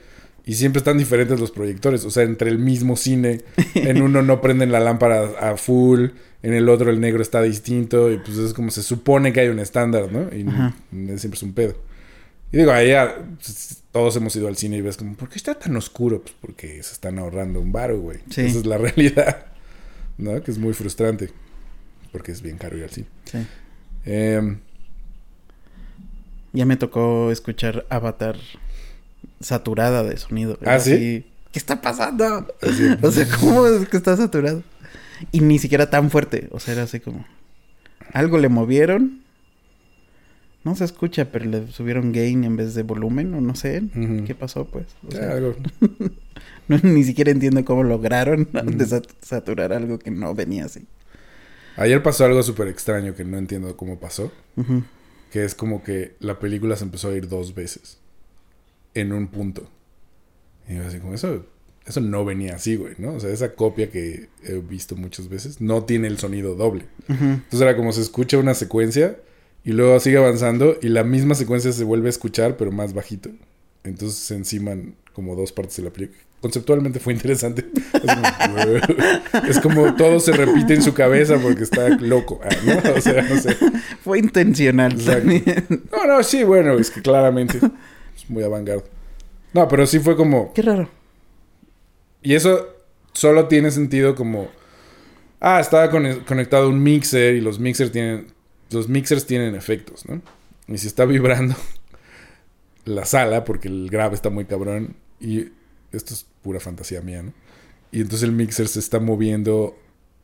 y siempre están diferentes los proyectores. O sea, entre el mismo cine, en uno no prenden la lámpara a full, en el otro el negro está distinto y pues es como se supone que hay un estándar, ¿no? Y Ajá. siempre es un pedo. Y digo, ahí ya, pues, todos hemos ido al cine y ves como, ¿por qué está tan oscuro? Pues porque se están ahorrando un baro, güey. Sí. Esa es la realidad, ¿no? Que es muy frustrante. Porque es bien caro ir al cine. Sí. Em, Ya me tocó escuchar Avatar saturada de sonido. ¿Ah, sí? así, ¿Qué está pasando? así, O sea, ¿cómo es que está saturado? Y ni siquiera tan fuerte. O sea, era así como. Algo le movieron. No se escucha, pero le subieron gain en vez de volumen, o no sé. ¿Qué pasó, pues? O sea, algo. no- ni siquiera entiendo cómo lograron Ujú. desat- saturar algo que no venía así. Ayer pasó algo súper extraño que no entiendo cómo pasó. Que es como que la película se empezó a ir dos veces. En un punto. Y yo así como, eso, eso no venía así, güey, ¿no? O sea, esa copia que he visto muchas veces no tiene el sonido doble. Entonces era como se escucha una secuencia y luego sigue avanzando y la misma secuencia se vuelve a escuchar pero más bajito. Entonces se enciman como dos partes de la película. Conceptualmente fue interesante. Es como, es como todo se repite en su cabeza porque está loco. ah, ¿no? O sea, no sé. Fue intencional Exacto. también. No, no, sí, bueno, es que claramente es muy avant No, pero sí fue como... Qué raro. Y eso solo tiene sentido como... Ah, estaba con- conectado a un mixer y los mixers tienen... Los mixers tienen efectos, ¿no? Y si está vibrando la sala, porque el grave está muy cabrón, y esto es pura fantasía mía, ¿no? Y entonces el mixer se está moviendo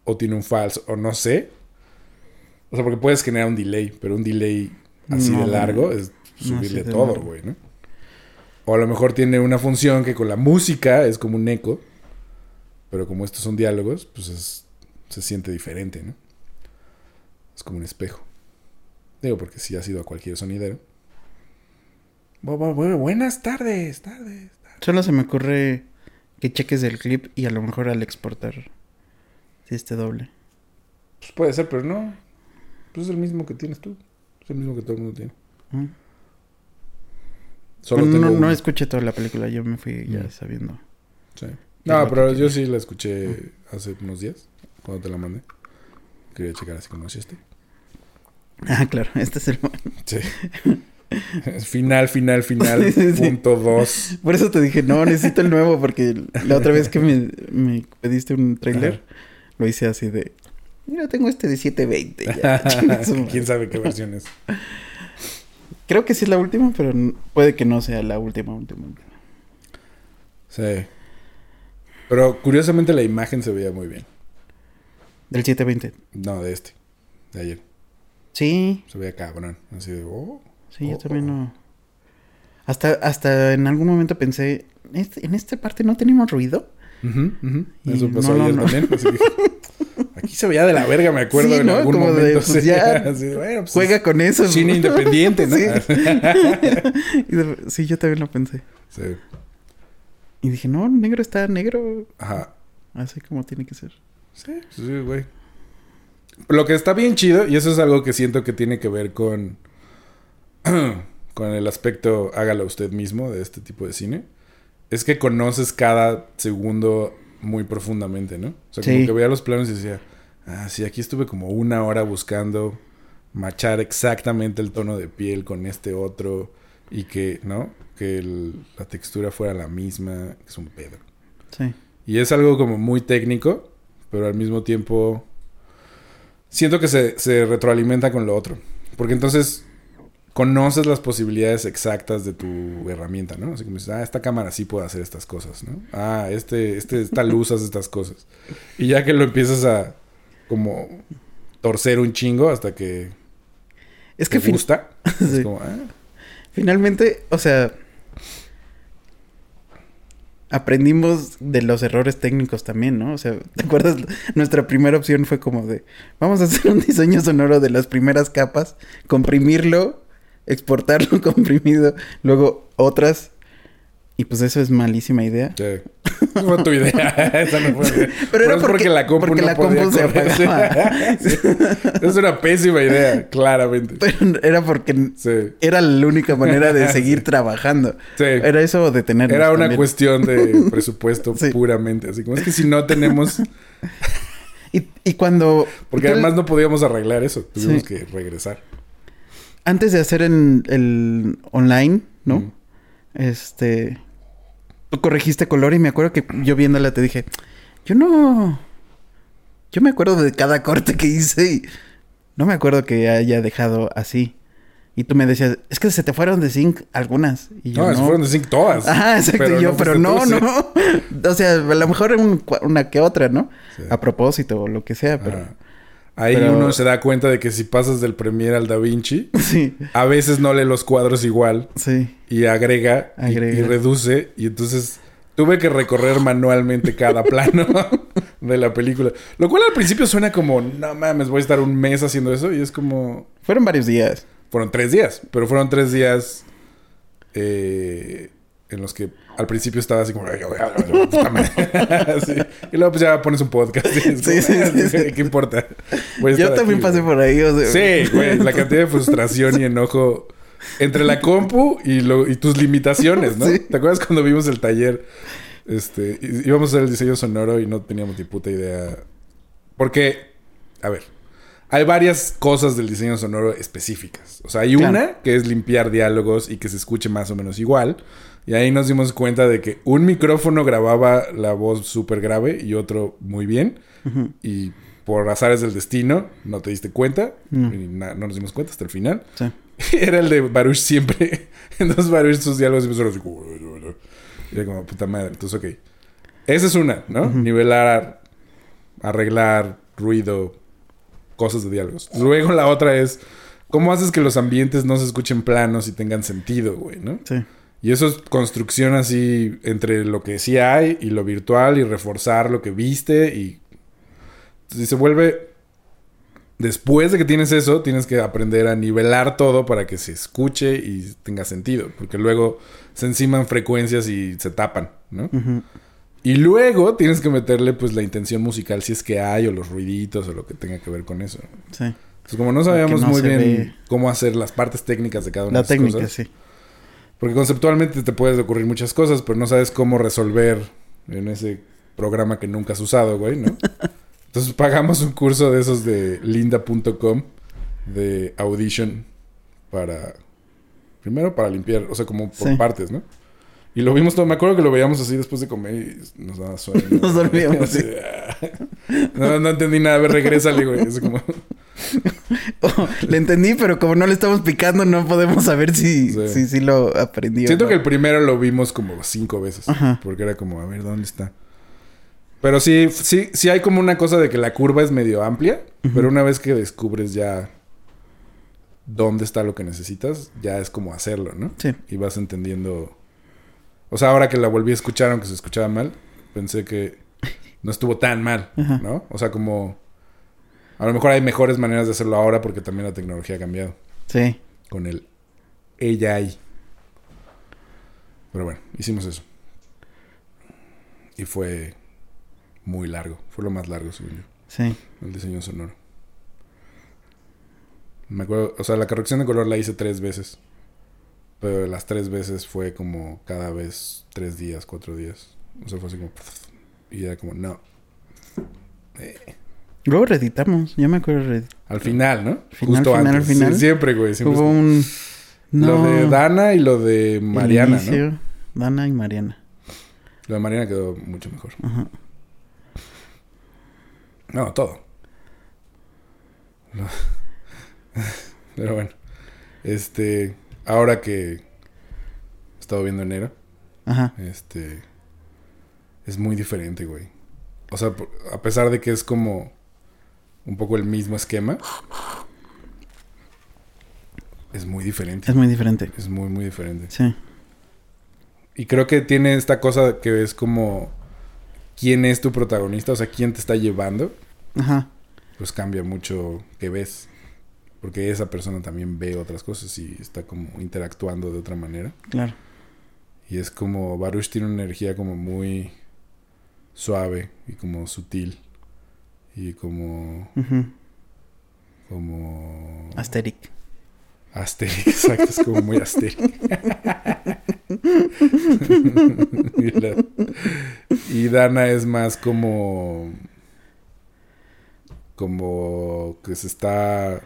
o tiene un falso, o no sé. O sea, porque puedes generar un delay, pero un delay así No, de largo es subirle todo, güey, ¿no? O a lo mejor tiene una función que con la música es como un eco, pero como estos son diálogos, pues es- se siente diferente, ¿no? Es como un espejo. Digo, porque si has ido a cualquier sonidero. Bu- bu- bu- buenas tardes, tardes. Solo se me ocurre que cheques el clip y a lo mejor al exportar. Si esté doble. Pues puede ser, pero no. Pues es el mismo que tienes tú. Es el mismo que todo el mundo tiene. Mm. Solo no, tengo no, escuché toda la película, yo me fui ya Mm. sabiendo. Sí. No, pero yo sí la escuché hace unos días, cuando te la mandé. Quería checar así como este. Ah, claro, este es el... Sí. final, final, final, Sí, sí, sí. punto dos. Por eso te dije, no, necesito el nuevo porque la otra vez que me, me pediste un trailer, Ajá. lo hice así de... Yo tengo este de 720. Ya, chingue su madre". ¿Quién sabe qué versión es? Creo que sí es la última, pero puede que no sea la última, última. última. Sí. Pero curiosamente la imagen se veía muy bien. Del 720. No, de este. De ayer. Sí, Se veía cabrón. Así de, oh. Sí, yo también oh. no... Hasta, hasta en algún momento pensé, "¿Este- ¿en esta parte no tenemos ruido? Ujú, ujú. Y Eso pasó no, ayer no. también. Así dije, aquí se veía de la verga, me acuerdo Sí, en algún Como de, momento. pues, sí. ya Así de, bueno, pues, Juega con eso. es Cine independiente, ¿no? Sí. De- sí, yo también lo pensé. Sí. Y dije, no, negro está negro. Ajá. Así como tiene que ser. Sí, sí, güey. Lo que está bien chido, y eso es algo que siento que tiene que ver con, con el aspecto hágalo usted mismo de este tipo de cine, es que conoces cada segundo muy profundamente, ¿no? O sea, como que veía los planos y decía, ah, sí, aquí estuve como una hora buscando machar exactamente el tono de piel con este otro y que, ¿no? Que el- la textura fuera la misma, es un pedo. Sí. Y es algo como muy técnico, pero al mismo tiempo siento que se, se retroalimenta con lo otro. Porque entonces conoces las posibilidades exactas de tu herramienta, ¿no? Así como dices, ah, esta cámara sí puede hacer estas cosas, ¿no? Ah, este, este, esta luz hace estas cosas. Y ya que lo empiezas a como torcer un chingo hasta que Es que te gusta. Es Sí. como, ah, finalmente, o sea, aprendimos de los errores técnicos también, ¿no? O sea, ¿te acuerdas? Nuestra primera opción fue como de, vamos a hacer un diseño sonoro de las primeras capas, comprimirlo, exportarlo comprimido, luego otras. Y pues eso es malísima idea. sí. Fue tu idea. Esa no fue idea. Pero era porque- la compu porque no la podía compu se correr. apagaba. Sí. Es una pésima idea, claramente. Pero era porque Sí. era la única manera de seguir trabajando. Sí. Era eso o detenernos. Era una también. cuestión de presupuesto puramente. Así como es que si no tenemos. Y, y cuando... Porque además no podíamos arreglar eso. Tuvimos que regresar. Antes de hacer en el online, ¿no? Mm. Este... Tú corregiste color y me acuerdo que yo viéndola te dije... Yo no... Yo me acuerdo de cada corte que hice y... No me acuerdo que haya dejado así. Y tú me decías... Es que se te fueron de zinc algunas. Y yo No, no. esas fueron de Sync todas. Ajá, exacto. y yo, pero no, no. O sea, a lo mejor un- una que otra, ¿no? Sí. A propósito o lo que sea, pero... Ajá. Ahí pero- uno se da cuenta de que si pasas del Premiere al Da Vinci, Sí, a veces no lee los cuadros igual sí. y agrega, y- Agrega. Y, reduce. Y entonces tuve que recorrer manualmente cada plano de la película. Lo cual al principio suena como, no mames, voy a estar un mes haciendo eso. Y es como, Fueron varios días. fueron tres días. Pero fueron tres días eh, en los que al principio estaba así como. Y luego pues ya pones un podcast. y como, Sí, sí, "Ah, sí, sí. ¿Qué importa? Yo también aquí, pasé güey". por ahí. O sea, Sí, güey, la cantidad de frustración y enojo entre la compu y, lo, y tus limitaciones, ¿no? Sí. ¿Te acuerdas cuando vimos el taller? Este, íbamos a hacer el diseño sonoro y no teníamos ni puta idea. Porque, a ver, hay varias cosas del diseño sonoro específicas. O sea, hay Claro. una que es limpiar diálogos y que se escuche más o menos igual. Y ahí nos dimos cuenta de que un micrófono grababa la voz súper grave y otro muy bien. Y por azares del destino, no te diste cuenta. No. Y no nos dimos cuenta hasta el final. Sí. Era el de Baruch siempre. Entonces Baruch sus diálogos siempre son así. Y era como, puta madre. Entonces, ok. Esa es una, ¿no? Nivelar, arreglar, ruido, cosas de diálogos. Luego la otra es... ¿Cómo haces que los ambientes no se escuchen planos y tengan sentido, güey, no? Sí. Y eso es construcción así entre lo que sí hay y lo virtual y reforzar lo que viste y... Si se vuelve... Después de que tienes eso, tienes que aprender a nivelar todo para que se escuche y tenga sentido. Porque luego se enciman frecuencias y se tapan, ¿no? Ujú. Y luego tienes que meterle pues la intención musical si es que hay o los ruiditos o lo que tenga que ver con eso. Sí. Entonces como no sabíamos no muy bien ve. cómo hacer las partes técnicas de cada una La de esas técnica, cosas, sí. Porque conceptualmente te puedes ocurrir muchas cosas, pero no sabes cómo resolver en ese programa que nunca has usado, güey, ¿no? Entonces pagamos un curso de esos de linda.com de Audition para... Primero para limpiar, o sea, como por Sí. partes, ¿no? Y lo vimos todo, me acuerdo que lo veíamos así después de comer y nos daba sueño. Nos dormíamos, Así, sí. ah. No, no entendí nada, a ver, regrésale, güey. Es como... Oh, le entendí, pero como no le estamos picando, no podemos saber si Sí. sí, lo aprendió. Siento ¿no? que el primero lo vimos como cinco veces. Ajá. Porque era como, a ver, ¿dónde está? Pero sí, sí, sí hay como una cosa de que la curva es medio amplia. Pero una vez que descubres ya dónde está lo que necesitas, ya es como hacerlo, ¿no? Sí. Y vas entendiendo. O sea, ahora que la volví a escuchar, aunque se escuchaba mal, pensé que no estuvo tan mal, Ajá. ¿no? O sea, como. A lo mejor hay mejores maneras de hacerlo ahora porque también la tecnología ha cambiado Sí. con el AI. Pero bueno, hicimos eso. Y fue muy largo. Fue lo más largo, según yo. Sí. El diseño sonoro. Me acuerdo, o sea, la corrección de color la hice tres veces. Pero las tres veces fue como cada vez tres días, cuatro días. O sea, fue así como... Y era como, no. Eh, Luego reeditamos. Yo me acuerdo de. Al final, ¿no? Final, Justo final, antes. final. Sí, siempre, güey. Siempre Hubo un... Lo de No. Dana y lo de Mariana, ¿no? inicio, Dana y Mariana. Lo de Mariana quedó mucho mejor. Ajá. No, todo. Pero bueno. Este. Ahora que he estado viendo enero, Ajá. este. Es muy diferente, güey. O sea, a pesar de que es como. Un poco el mismo esquema. Es muy diferente. Es muy diferente. Es muy, muy diferente. Sí. Y creo que tiene esta cosa que es como. ¿Quién es tu protagonista? O sea, ¿quién te está llevando? Ajá. pues cambia mucho que ves. Porque esa persona también ve otras cosas y está como interactuando de otra manera. Claro. Y es como Baruch tiene una energía como muy suave y como sutil. Y como... Ujú. como... Asteric. Asterix, exacto, es como muy Asterix. y, la- y Dana es más como. como que se está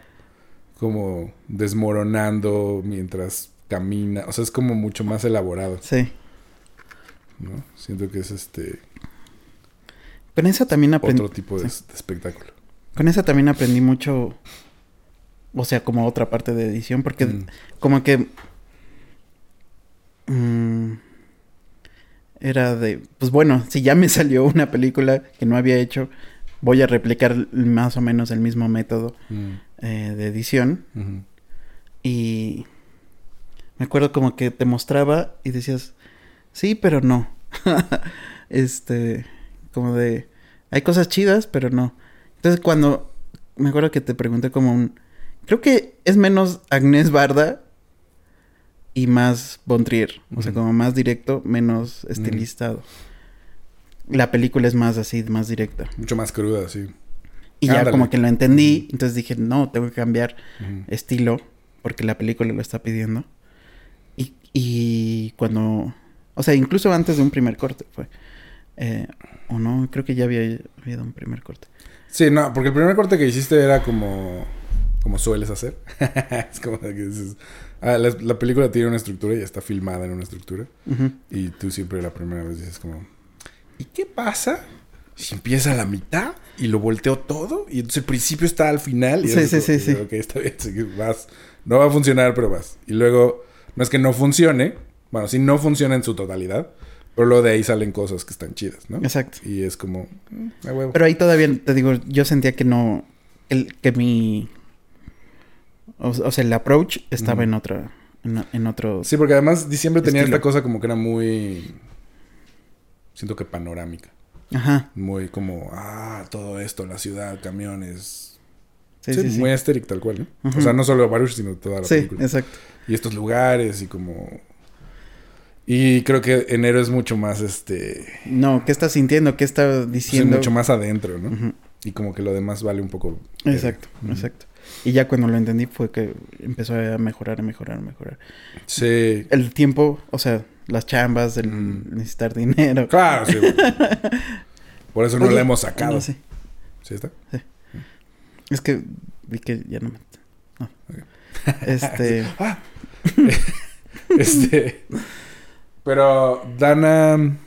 como desmoronando mientras camina. O sea, es como mucho más elaborado, Sí. ¿no? Siento que es este Con esa también aprendí. otro tipo de, sí. de espectáculo. Con esa también aprendí mucho. O sea, como otra parte de edición. Porque Mm, como que. mm, era de. Pues bueno, si ya me salió una película que no había hecho, voy a replicar más o menos el mismo método mm, eh, de edición. Y me acuerdo como que te mostraba y decías, sí, pero no. este, como de, hay cosas chidas, pero no. Entonces cuando, me acuerdo que te pregunté como un, creo que es menos Agnés Barda y más Bontrier. O sea, como más directo, menos estilizado. La película es más así, más directa. Mucho más cruda, sí. Y ya como que lo entendí, entonces dije, no, tengo que cambiar estilo, porque la película lo está pidiendo. Y, y cuando, o sea, incluso antes de un primer corte fue, eh, o no, creo que ya había habido un primer corte. Sí, no, porque el primer corte que hiciste era como. como sueles hacer. es como que dices. Ah, la, la película tiene una estructura y está filmada en una estructura. Y tú siempre la primera vez dices como. ¿Y qué pasa? Si empieza a la mitad y lo volteo todo. Y entonces el principio está al final. Y Sí, sí, como, sí, sí. Ok, está bien. vas. No va a funcionar, pero vas. Y luego. No es que no funcione. Bueno, sí no funciona en su totalidad. Pero luego de ahí salen cosas que están chidas, ¿no? Exacto. Y es como. mm, huevo. Pero ahí todavía, te digo, yo sentía que no, el, que mi, o, o sea, el approach estaba en otra, en, en otro, Sí, porque además diciembre tenía Estilo. esta cosa como que era muy. Siento que panorámica. ajá, Muy como, ah, todo esto, la ciudad, camiones. sí, Sí, sí, sí. muy asteric tal cual, ¿no? O sea, no solo Baruch, sino toda la Sí, película. exacto. Y estos lugares y como. Y creo que enero es mucho más este. No, ¿qué estás sintiendo? ¿Qué está sí, diciendo? mucho más adentro, ¿no? Y como que lo demás vale un poco. Exacto, exacto. Y ya cuando lo entendí fue que empezó a mejorar, a mejorar, a mejorar. Sí. El tiempo, o sea, las chambas, el Mm. necesitar dinero. Claro, sí. Por eso no Oye, la hemos sacado. no sé. ¿Sí está? Es que vi que ya no me... no. Ok. Este... Ah. este. Pero Dana.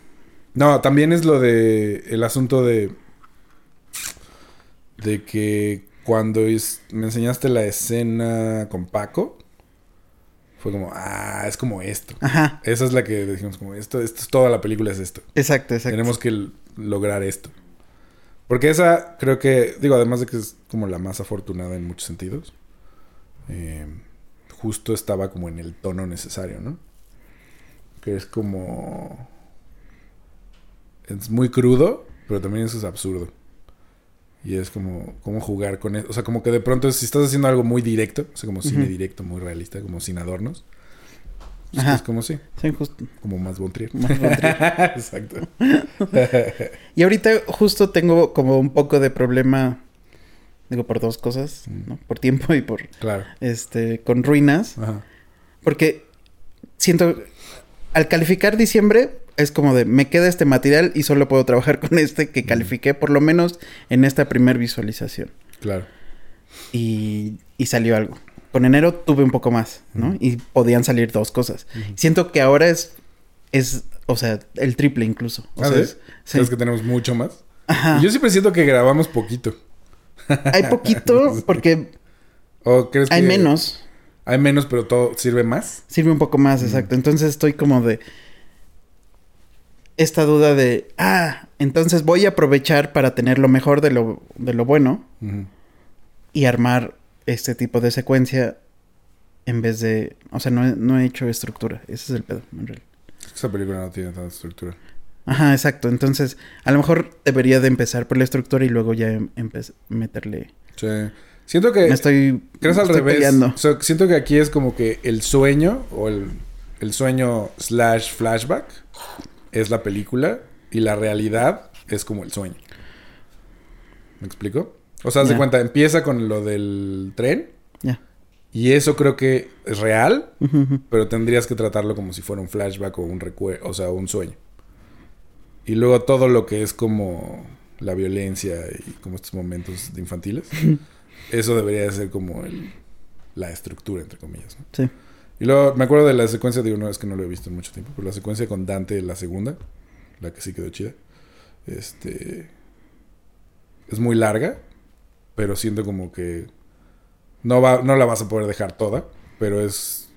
No, también es lo de. El asunto de. De que cuando es- me enseñaste la escena con Paco. Fue como, ah, es como esto. Ajá, Esa es la que dijimos, como, esto, esto es toda la película, es esto. exacto, exacto. Tenemos que lograr esto. Porque esa, creo que, digo, además de que es como la más afortunada en muchos sentidos, eh, justo estaba como en el tono necesario, ¿no? Que es como... Es muy crudo, pero también eso es absurdo. Y es como, como jugar con eso. O sea, como que de pronto si estás haciendo algo muy directo, o sea, como cine directo, muy realista, como sin adornos. pues Ajá. es como sí, Sí, justo. como más Bontrier. Más Bontrier. Exacto. Y ahorita justo tengo como un poco de problema Digo, por dos cosas, ¿no? Por tiempo y por, Claro. este, con ruinas. Ajá. Porque siento, al calificar diciembre, es como de, me queda este material y solo puedo trabajar con este que califiqué, por lo menos en esta primer visualización. Claro. Y, y salió algo. Con enero tuve un poco más, ¿no? Y podían salir dos cosas. Siento que ahora es, es, o sea, el triple incluso. O ¿Ah, sea, sí? es- sí. ¿Crees que tenemos mucho más? Ajá. Yo siempre siento que grabamos poquito. Hay poquito porque ¿O crees que hay menos. Hay menos, pero todo sirve más? Sirve un poco más, exacto. Entonces estoy como de esta duda de, ah, entonces voy a aprovechar para tener lo mejor de lo, de lo bueno y armar este tipo de secuencia en vez de, o sea, no he, no he hecho estructura. Ese es el pedo, en realidad. Esa película no tiene tanta estructura. Ajá, exacto. Entonces, a lo mejor debería de empezar por la estructura y luego ya em- meterle. Sí. Siento que... Me estoy. ¿Crees al estoy revés? peleando. O sea, siento que aquí es como que el sueño o el, el sueño slash flashback es la película y la realidad es como el sueño. ¿Me explico? O sea, haz de Ya. cuenta, empieza con lo del tren Ya. y eso creo que es real, pero tendrías que tratarlo como si fuera un flashback o un recuerdo, o sea, un sueño. Y luego todo lo que es como la violencia y como estos momentos de infantiles, eso debería de ser como el, la estructura, entre comillas. ¿no? Sí. Y luego me acuerdo de la secuencia, digo, no es que no lo he visto en mucho tiempo, pero la secuencia con Dante, la segunda, la que sí quedó chida, este, es muy larga, pero siento como que no, va, no la vas a poder dejar toda, pero es,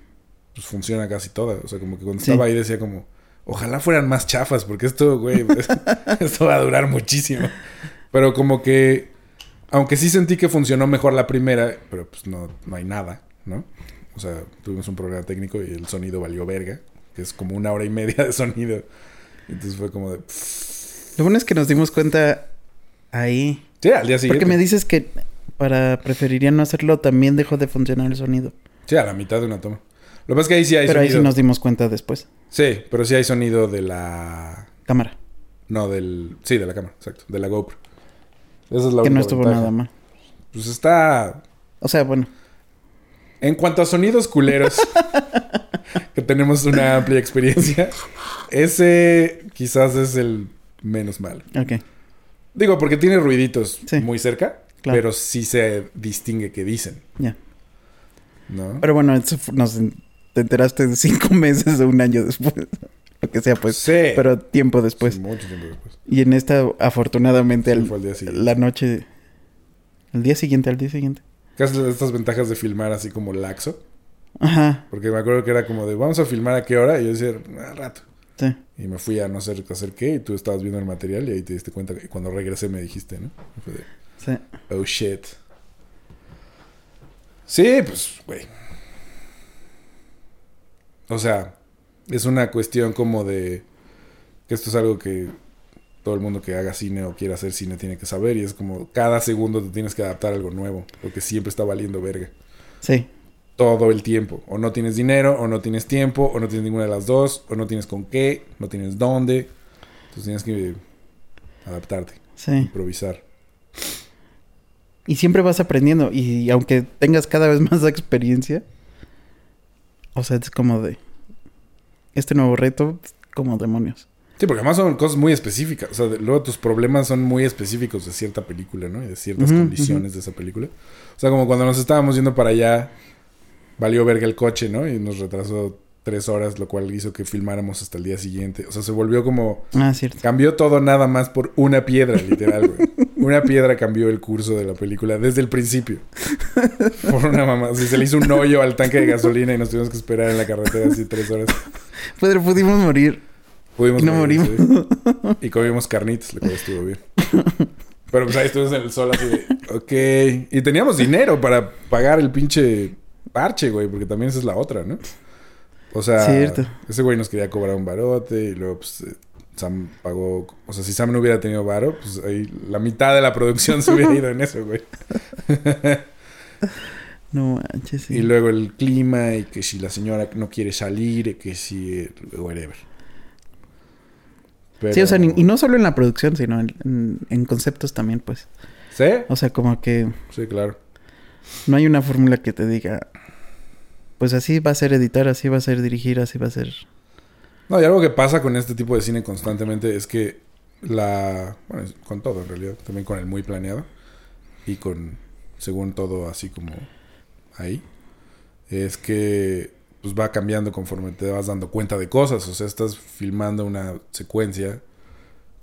pues funciona casi toda. O sea, como que cuando Sí. estaba ahí decía como, ojalá fueran más chafas, porque esto, güey, pues, esto va a durar muchísimo. Pero como que, aunque sí sentí que funcionó mejor la primera, pero pues no, no hay nada, ¿no? O sea, tuvimos un problema técnico y el sonido valió verga, que es como una hora y media de sonido. Entonces fue como de... Lo bueno es que nos dimos cuenta ahí. Sí, al día siguiente. Porque me dices que para preferiría no hacerlo, también dejó de funcionar el sonido. Sí, a la mitad de una toma. Lo que pasa es que ahí sí hay Pero ahí sonido. sí nos dimos cuenta después. Sí, pero sí hay sonido de la... Cámara. No, del... Sí, de la cámara, exacto. De la GoPro. Esa es la que no estuvo ventaja. nada mal. Pues está... O sea, bueno. En cuanto a sonidos culeros, que tenemos una amplia experiencia, ese quizás es el menos malo. Ok. Digo, porque tiene ruiditos Sí. muy cerca, Claro. pero sí se distingue que dicen, Ya. ¿no? Pero bueno, eso nos te enteraste de cinco meses o un año después. Lo que sea, pues. sí. Pero tiempo después. Sí, mucho tiempo después. Y en esta, afortunadamente, Sí, al- fue al día siguiente. la noche. El día siguiente, al día siguiente. ¿Qué haces de estas ventajas de filmar así como laxo? Ajá. Porque me acuerdo que era como de, vamos a filmar a qué hora, y yo decía, al rato. Sí. Y me fui a no sé hacer qué, y tú estabas viendo el material, y ahí te diste cuenta, y cuando regresé me dijiste, ¿no? Fue de, Sí. Oh shit. Sí, pues, güey. O sea, es una cuestión como de que esto es algo que todo el mundo que haga cine o quiera hacer cine tiene que saber y es como cada segundo te tienes que adaptar a algo nuevo, porque siempre está valiendo verga. Sí. Todo el tiempo. O no tienes dinero, o no tienes tiempo, o no tienes ninguna de las dos, o no tienes con qué, no tienes dónde. Entonces tienes que adaptarte, Sí. improvisar. Y siempre vas aprendiendo. Y aunque tengas cada vez más experiencia. O sea, es como de. Este nuevo reto, como demonios. Sí, porque además son cosas muy específicas. O sea, de- luego tus problemas son muy específicos de cierta película, ¿no? Y de ciertas condiciones de esa película. O sea, como cuando nos estábamos yendo para allá, valió verga el coche, ¿no? Y nos retrasó tres horas, lo cual hizo que filmáramos hasta el día siguiente. O sea, se volvió como... Ah, cierto. Cambió todo nada más por una piedra, literal, güey. Una piedra cambió el curso de la película desde el principio. Por una mamá. O sea, se le hizo un hoyo al tanque de gasolina y nos tuvimos que esperar en la carretera así tres horas. Pero pudimos morir. Pudimos Y no morir, morimos. sí. Y comimos carnitas, lo cual estuvo bien. Pero pues ahí estuvimos en el sol así de, ok. Y teníamos dinero para pagar el pinche parche, güey, porque también esa es la otra, ¿no? O sea, Cierto. ese güey nos quería cobrar un barote y luego pues eh, Sam pagó, o sea, si Sam no hubiera tenido varo, pues ahí la mitad de la producción se hubiera ido en eso, güey. No manches, sí. Y luego el clima y que si la señora no quiere salir, y que si whatever. Sí, o sea, ni- Pero- y no solo en la producción, sino en, en- en conceptos también, pues. ¿Sí? O sea, como que Sí, claro. no hay una fórmula que te diga, pues así va a ser editar, así va a ser dirigir, así va a ser... No, y algo que pasa con este tipo de cine constantemente es que la... Bueno, con todo en realidad. También con el muy planeado. Y con, según todo, así como ahí. Es que pues va cambiando conforme te vas dando cuenta de cosas. O sea, estás filmando una secuencia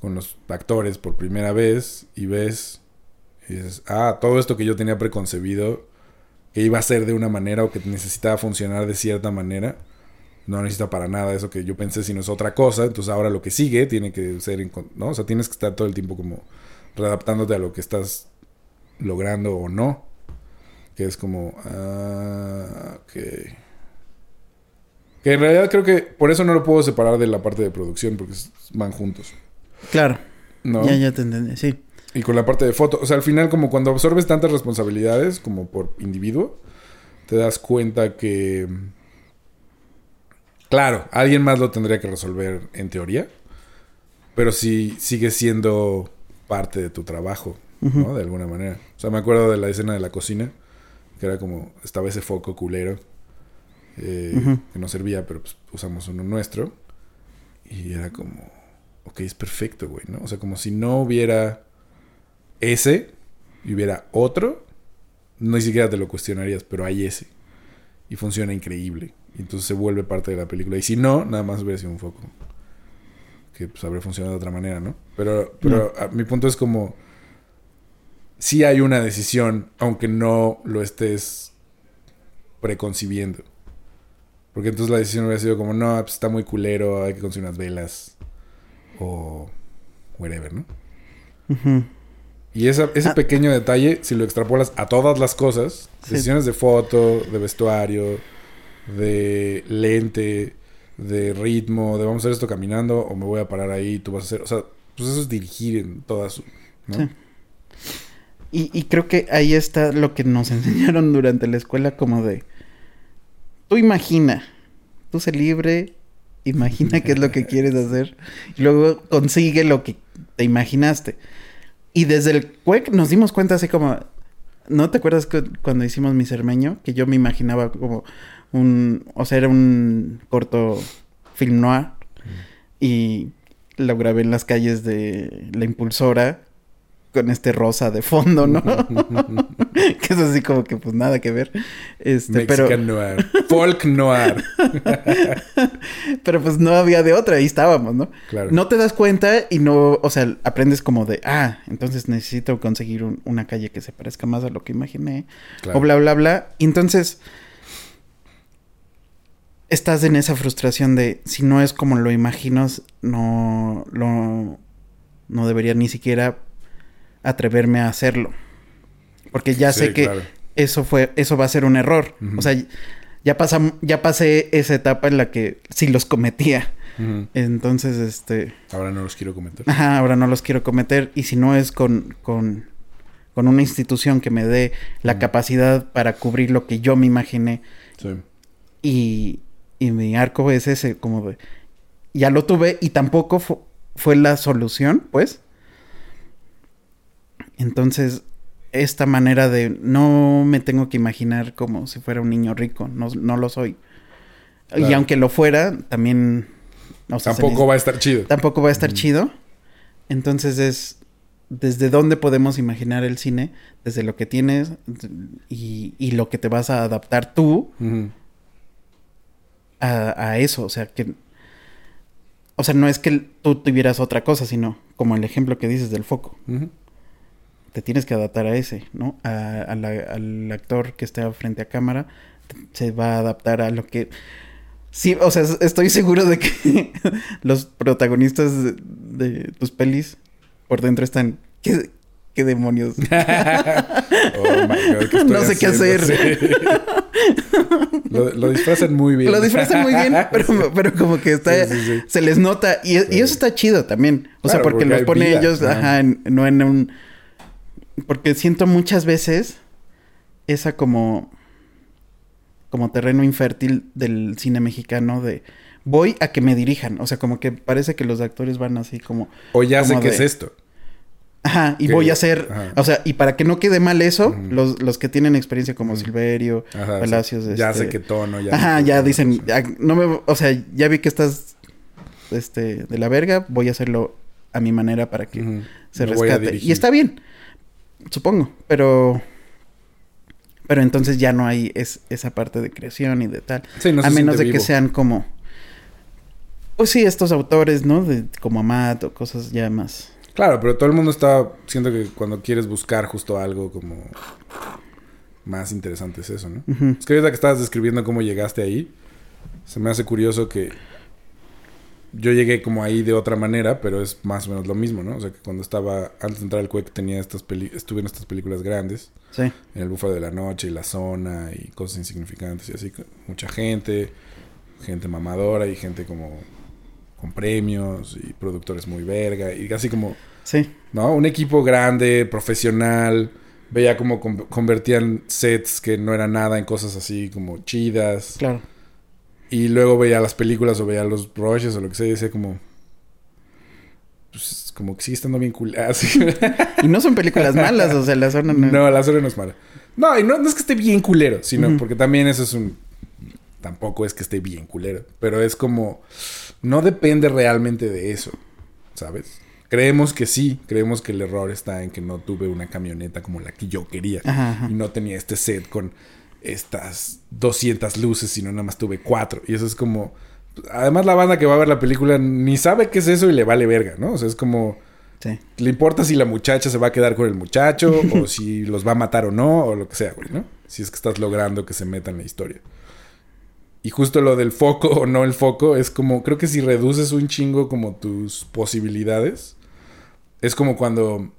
con los actores por primera vez y ves y dices, ah, todo esto que yo tenía preconcebido que iba a ser de una manera o que necesitaba funcionar de cierta manera, no necesita para nada eso que yo pensé, sino es otra cosa. Entonces ahora lo que sigue tiene que ser, ¿no? O sea, tienes que estar todo el tiempo como readaptándote a lo que estás logrando o no. Que es como, ah, ok. Que en realidad creo que por eso no lo puedo separar de la parte de producción, porque van juntos. Claro, ¿No? ya, ya te entendí, sí. Y con la parte de foto. O sea, al final, como cuando absorbes tantas responsabilidades como por individuo, te das cuenta que. Claro, alguien más lo tendría que resolver en teoría. Pero sí sigue siendo parte de tu trabajo, ¿no? De alguna manera. O sea, me acuerdo de la escena de la cocina, que era como. Estaba ese foco culero. eh. Que no servía, pero pues usamos uno nuestro. Y era como. Ok, es perfecto, güey, ¿no? O sea, como si no hubiera ese y hubiera otro, no ni siquiera te lo cuestionarías, pero hay ese. Y funciona increíble. Y entonces se vuelve parte de la película. Y si no, nada más hubiera sido un foco. Que pues habría funcionado de otra manera, ¿no? Pero, pero a- mi punto es como... Sí hay una decisión, aunque no lo estés preconcibiendo. Porque entonces la decisión hubiera sido como, no, pues está muy culero, hay que conseguir unas velas. O whatever, ¿no? Y esa- ese Ah. pequeño detalle, si lo extrapolas a todas las cosas, Sí. decisiones de foto, de vestuario, de lente, de ritmo, de vamos a hacer esto caminando o me voy a parar ahí, tú vas a hacer, o sea, pues eso es dirigir en todas, su- ¿no? Sí. Y, y creo que ahí está lo que nos enseñaron durante la escuela, como de, tú imagina, tú sé libre, imagina qué es lo que quieres hacer, y luego consigue lo que te imaginaste. Y desde el CUEC nos dimos cuenta así como, ¿no te acuerdas que cuando hicimos mi cermeño? Que yo me imaginaba como un, o sea, era un corto film noir y lo grabé en las calles de la impulsora con este rosa de fondo, ¿no? que es así como que pues nada que ver. Este, pero, noir, folk noir, pero pues no había de otra, ahí estábamos, ¿no? claro. No te das cuenta y no, o sea, aprendes como de, ah, entonces necesito conseguir un- una calle que se parezca más a lo que imaginé, claro. o bla, bla, bla. Y entonces estás en esa frustración de, si no es como lo imagino, no, lo, no debería ni siquiera atreverme a hacerlo. Porque ya Sí, sé que claro. eso fue, eso va a ser un error. O sea, ya pasam- ya pasé esa etapa en la que sí los cometía. Entonces, este, Ahora no los quiero comentar. ajá, ahora no los quiero cometer. Y si no es con, con, con una institución que me dé la capacidad para cubrir lo que yo me imaginé. Sí. Y, y mi arco es ese, como de, ya lo tuve y tampoco fu- fue la solución, pues. Entonces, esta manera de no me tengo que imaginar como si fuera un niño rico, no, no lo soy. Y aunque lo fuera, también... o sea, se Tampoco va a estar chido. tampoco va a estar chido. Entonces es desde dónde podemos imaginar el cine, desde lo que tienes y, y lo que te vas a adaptar tú. A, a eso. O sea, que. O sea, no es que tú tuvieras otra cosa, sino como el ejemplo que dices del foco. Te tienes que adaptar a ese, ¿no? A- a la- al actor que está frente a cámara se va a adaptar a lo que. Sí, o sea, estoy seguro de que los protagonistas de, de tus pelis por dentro están. ¿Qué, qué demonios? Oh my God, ¿qué No sé qué hacer. Sí. Lo, lo disfrazan muy bien. Lo disfrazan muy bien, pero, pero como que está, Sí, sí, sí. se les nota. Y, eso está chido también. O sea, porque, porque los pone vida, ellos, ajá. ajá, en- no en un. Porque siento muchas veces esa como. como terreno infértil del cine mexicano de. Voy a que me dirijan. O sea, como que parece que los actores van así como. O ya sé qué es esto. Ajá, y Que- voy a hacer, ajá. o sea, y para que no quede mal eso, los, los que tienen experiencia como. Silverio, Ajá, Palacios, sí. Ya este- sé qué tono, ya. Ajá, ya dicen, ya, no me, o sea, ya vi que estás, este, de la verga, voy a hacerlo a mi manera para que se rescate. Y está bien, supongo, pero, pero entonces ya no hay es, esa parte de creación y de tal. Sí, no a menos de que sean como, pues sí, estos autores, ¿no? De, como Amat o cosas ya más. Claro, pero todo el mundo está... Siento que cuando quieres buscar justo algo como... Más interesante es eso, ¿no? Ujú. Es que ahorita que estabas describiendo cómo llegaste ahí, se me hace curioso que yo llegué como ahí de otra manera, pero es más o menos lo mismo, ¿no? O sea, que cuando estaba, antes de entrar al CUEC tenía estas peli estuve en estas películas grandes, Sí, en El Búfalo de la Noche y La Zona y cosas insignificantes y así, mucha gente, gente mamadora y gente como con premios y productores muy verga y casi como sí, ¿no? Un equipo grande, profesional. Veía cómo con- convertían sets que no eran nada en cosas así como chidas. claro. Y luego veía las películas o veía los brushes o lo que sea y decía como... Pues como que sigue estando bien cool. Ah, sí. Y no son películas malas, o sea, la zona no. no, la serie no es mala. No, y no, no es que esté bien culero, sino porque también eso es un... Tampoco es que esté bien culero. Pero es como... No depende realmente de eso. ¿Sabes? Creemos que sí. Creemos que el error está en que no tuve una camioneta como la que yo quería. Ajá, ajá. Y no tenía este set con estas 200 luces, sino nada más tuve cuatro. Y eso es como... Además la banda que va a ver la película ni sabe qué es eso y le vale verga, ¿no? O sea, es como... Sí. Le importa si la muchacha se va a quedar con el muchacho o si los va a matar o no o lo que sea, güey, ¿no? Si es que estás logrando que se meta en la historia. Y justo lo del foco o no el foco es como, creo que si reduces un chingo como tus posibilidades, es como cuando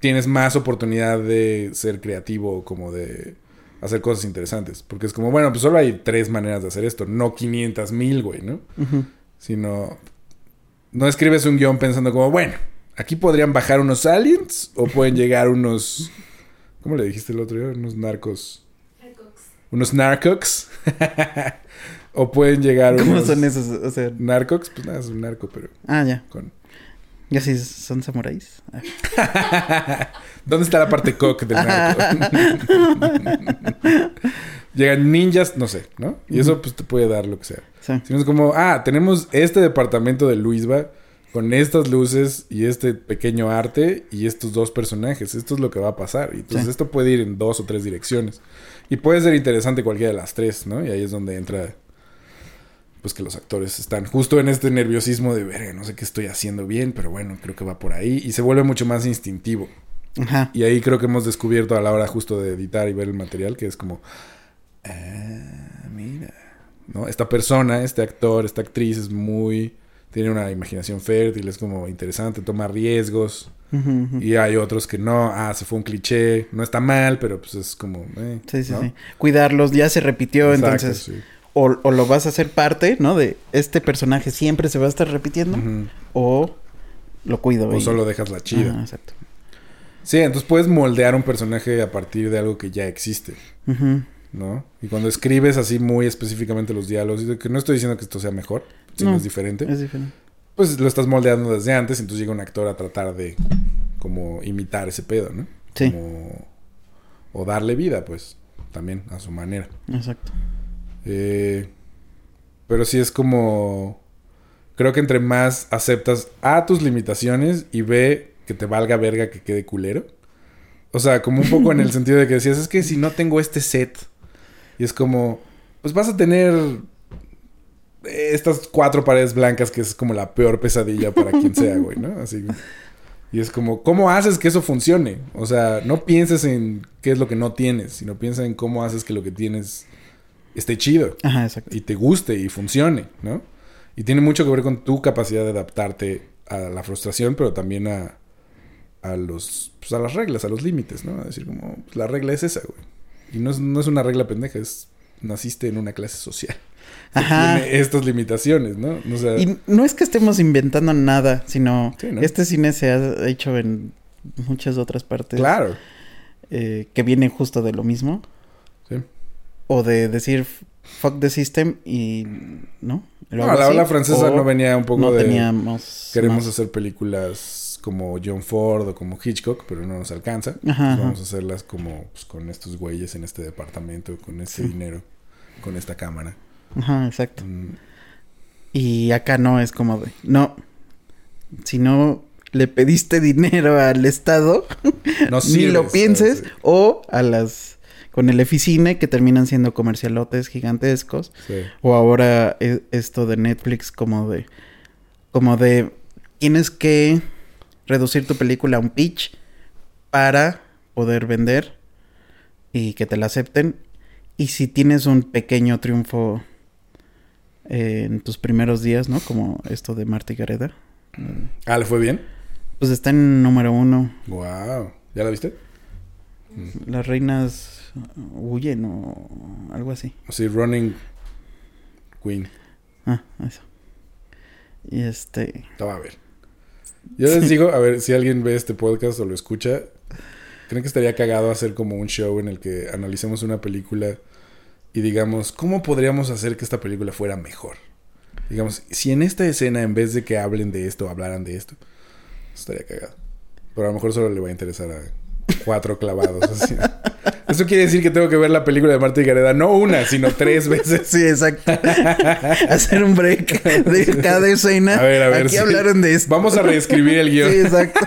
tienes más oportunidad de ser creativo, como de hacer cosas interesantes. Porque es como, bueno, pues solo hay tres maneras de hacer esto, no 500 mil, güey, ¿no? Sino, no escribes un guion pensando como, bueno, aquí podrían bajar unos aliens o pueden llegar unos, ¿cómo le dijiste el otro día? Unos narcos. Unos narcox. o pueden llegar ¿Cómo unos son esos? O sea. Pues nada, es un narco, pero ah, ya. con... Ya sí son samuráis. Ah. ¿Dónde está la parte cock del narco? Llegan ninjas, no sé, ¿no? Y eso pues te puede dar lo que sea. Sí. Sino es como, ah, tenemos este departamento de Luisba con estas luces y este pequeño arte y estos dos personajes. Esto es lo que va a pasar. Y entonces Sí. esto puede ir en dos o tres direcciones. Y puede ser interesante cualquiera de las tres, ¿no? Y ahí es donde entra, pues que los actores están justo en este nerviosismo de, verga, no sé qué estoy haciendo bien, pero bueno, creo que va por ahí. Y se vuelve mucho más instintivo. Ajá. Y ahí creo que hemos descubierto a la hora justo de editar y ver el material que es como, ah, mira, ¿no? Esta persona, este actor, esta actriz es muy, tiene una imaginación fértil, es como interesante, toma riesgos. Y hay otros que no, ah, se fue un cliché, no está mal, pero pues es como, eh, Sí, sí, ¿no? sí. Cuidarlos, ya se repitió, Exacto, entonces. sí. O, o lo vas a hacer parte, ¿no? De este personaje siempre se va a estar repitiendo. O lo cuido. O y- solo dejas la chida. Ajá, exacto. Sí, entonces puedes moldear un personaje a partir de algo que ya existe. ¿no? Y cuando escribes así muy específicamente los diálogos, que no estoy diciendo que esto sea mejor, sino No, es diferente, Es diferente. pues lo estás moldeando desde antes, entonces llega un actor a tratar de como imitar ese pedo, ¿no? Sí. Como- o darle vida, pues, también a su manera. Exacto. Eh, pero sí es como... Creo que entre más aceptas A tus limitaciones y B que te valga verga que quede culero. O sea, como un poco en el sentido de que decías, es que si no tengo este set, y es como, pues vas a tener estas cuatro paredes blancas que es como la peor pesadilla para quien sea, güey, ¿no? Así. Y es como, ¿cómo haces que eso funcione? O sea, no pienses en qué es lo que no tienes, sino piensa en cómo haces que lo que tienes esté chido Ajá, exacto. y te guste y funcione, ¿no? Y tiene mucho que ver con tu capacidad de adaptarte a la frustración, pero también a, a los pues, a las reglas, a los límites, ¿no? A decir como, pues, la regla es esa, güey. Y no es, no es una regla pendeja, es naciste en una clase social. Ajá. Tiene estas limitaciones, ¿no? O sea, Y no es que estemos inventando nada, sino Sí, ¿no? este cine se ha hecho en muchas otras partes claro. eh, que vienen justo de lo mismo. Sí. O de decir fuck the system y no. No, la ola francesa no venía un poco no de teníamos queremos más. hacer películas como John Ford o como Hitchcock, pero no nos alcanza. Ajá, ajá. vamos a hacerlas como pues, con estos güeyes en este departamento, con Sí. dinero, con esta cámara. Ajá, exacto. Mm, Y acá no es como de, no, si no le pediste dinero al Estado, No ni lo pienses, o a las con el Eficine que terminan siendo comercialotes gigantescos, Sí. o ahora e- esto de Netflix como de, como de, tienes que reducir tu película a un pitch para poder vender y que te la acepten. Y si tienes un pequeño triunfo eh, en tus primeros días, ¿no? Como esto de Marta y Gareda. Ah, ¿le fue bien? Pues está en número uno. Wow. ¿Ya la viste? Las reinas huyen o algo así. Sí, Running Queen. Ah, eso. Y este... Va a ver. Yo les digo, a ver, si alguien ve este podcast o lo escucha, ¿creen que estaría cagado hacer como un show en el que analicemos una película y digamos, ¿cómo podríamos hacer que esta película fuera mejor? Digamos, si en esta escena, en vez de que hablen de esto, hablaran de esto, estaría cagado. Pero a lo mejor solo le va a interesar a cuatro clavados. así. Eso quiere decir que tengo que ver la película de Marta y Gareda, no una, sino tres veces. Sí, exacto. Hacer un break de cada escena. A ver, a ver. Aquí sí. hablaron de esto. Vamos a reescribir el guion. Sí, exacto.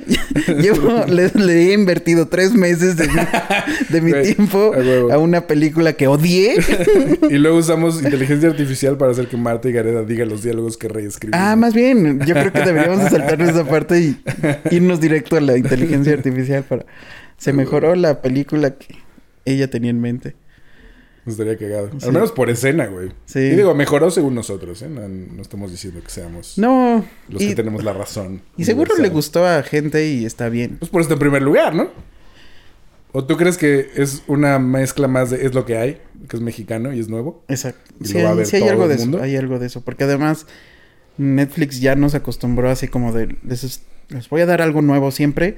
Llevo, le, le he invertido tres meses de mi, de mi Güey, tiempo a una película que odié. y luego usamos inteligencia artificial para hacer que Marta y Gareda digan los diálogos que reescribimos. Ah, más bien. Yo creo que deberíamos de saltarnos esa parte y irnos directo a la inteligencia artificial para... Se mejoró la película que ella tenía en mente. Estaría cagado. Sí. Al menos por escena, güey. Sí. Y digo, mejoró según nosotros, ¿eh? No, no estamos diciendo que seamos No. los y, que tenemos la razón. y seguro le gustó a gente y está bien. Pues por esto en primer lugar, ¿no? ¿O tú crees que es una mezcla más de es lo que hay, que es mexicano y es nuevo? Exacto. ¿Y Sí, lo va a hay, ver sí hay todo algo de eso. Hay algo de eso. Porque además Netflix ya nos acostumbró así como de... Les, les voy a dar algo nuevo siempre.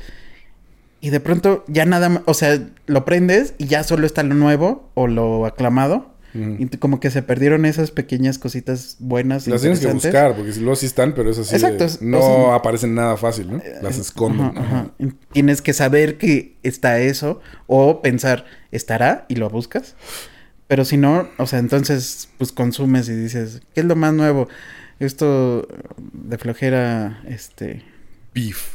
Y de pronto ya nada más... O sea, lo prendes y ya solo está lo nuevo o lo aclamado. Y como que se perdieron esas pequeñas cositas buenas. Las tienes que buscar, porque si luego sí están, pero es así. Exacto, no o sea, eh, aparecen nada fácil, ¿no? Las esconden. Ajá, ajá. Tienes que saber que está eso o pensar, ¿estará? Y lo buscas. Pero si no, o sea, entonces pues consumes y dices, ¿qué es lo más nuevo? Esto de flojera, este, Beef.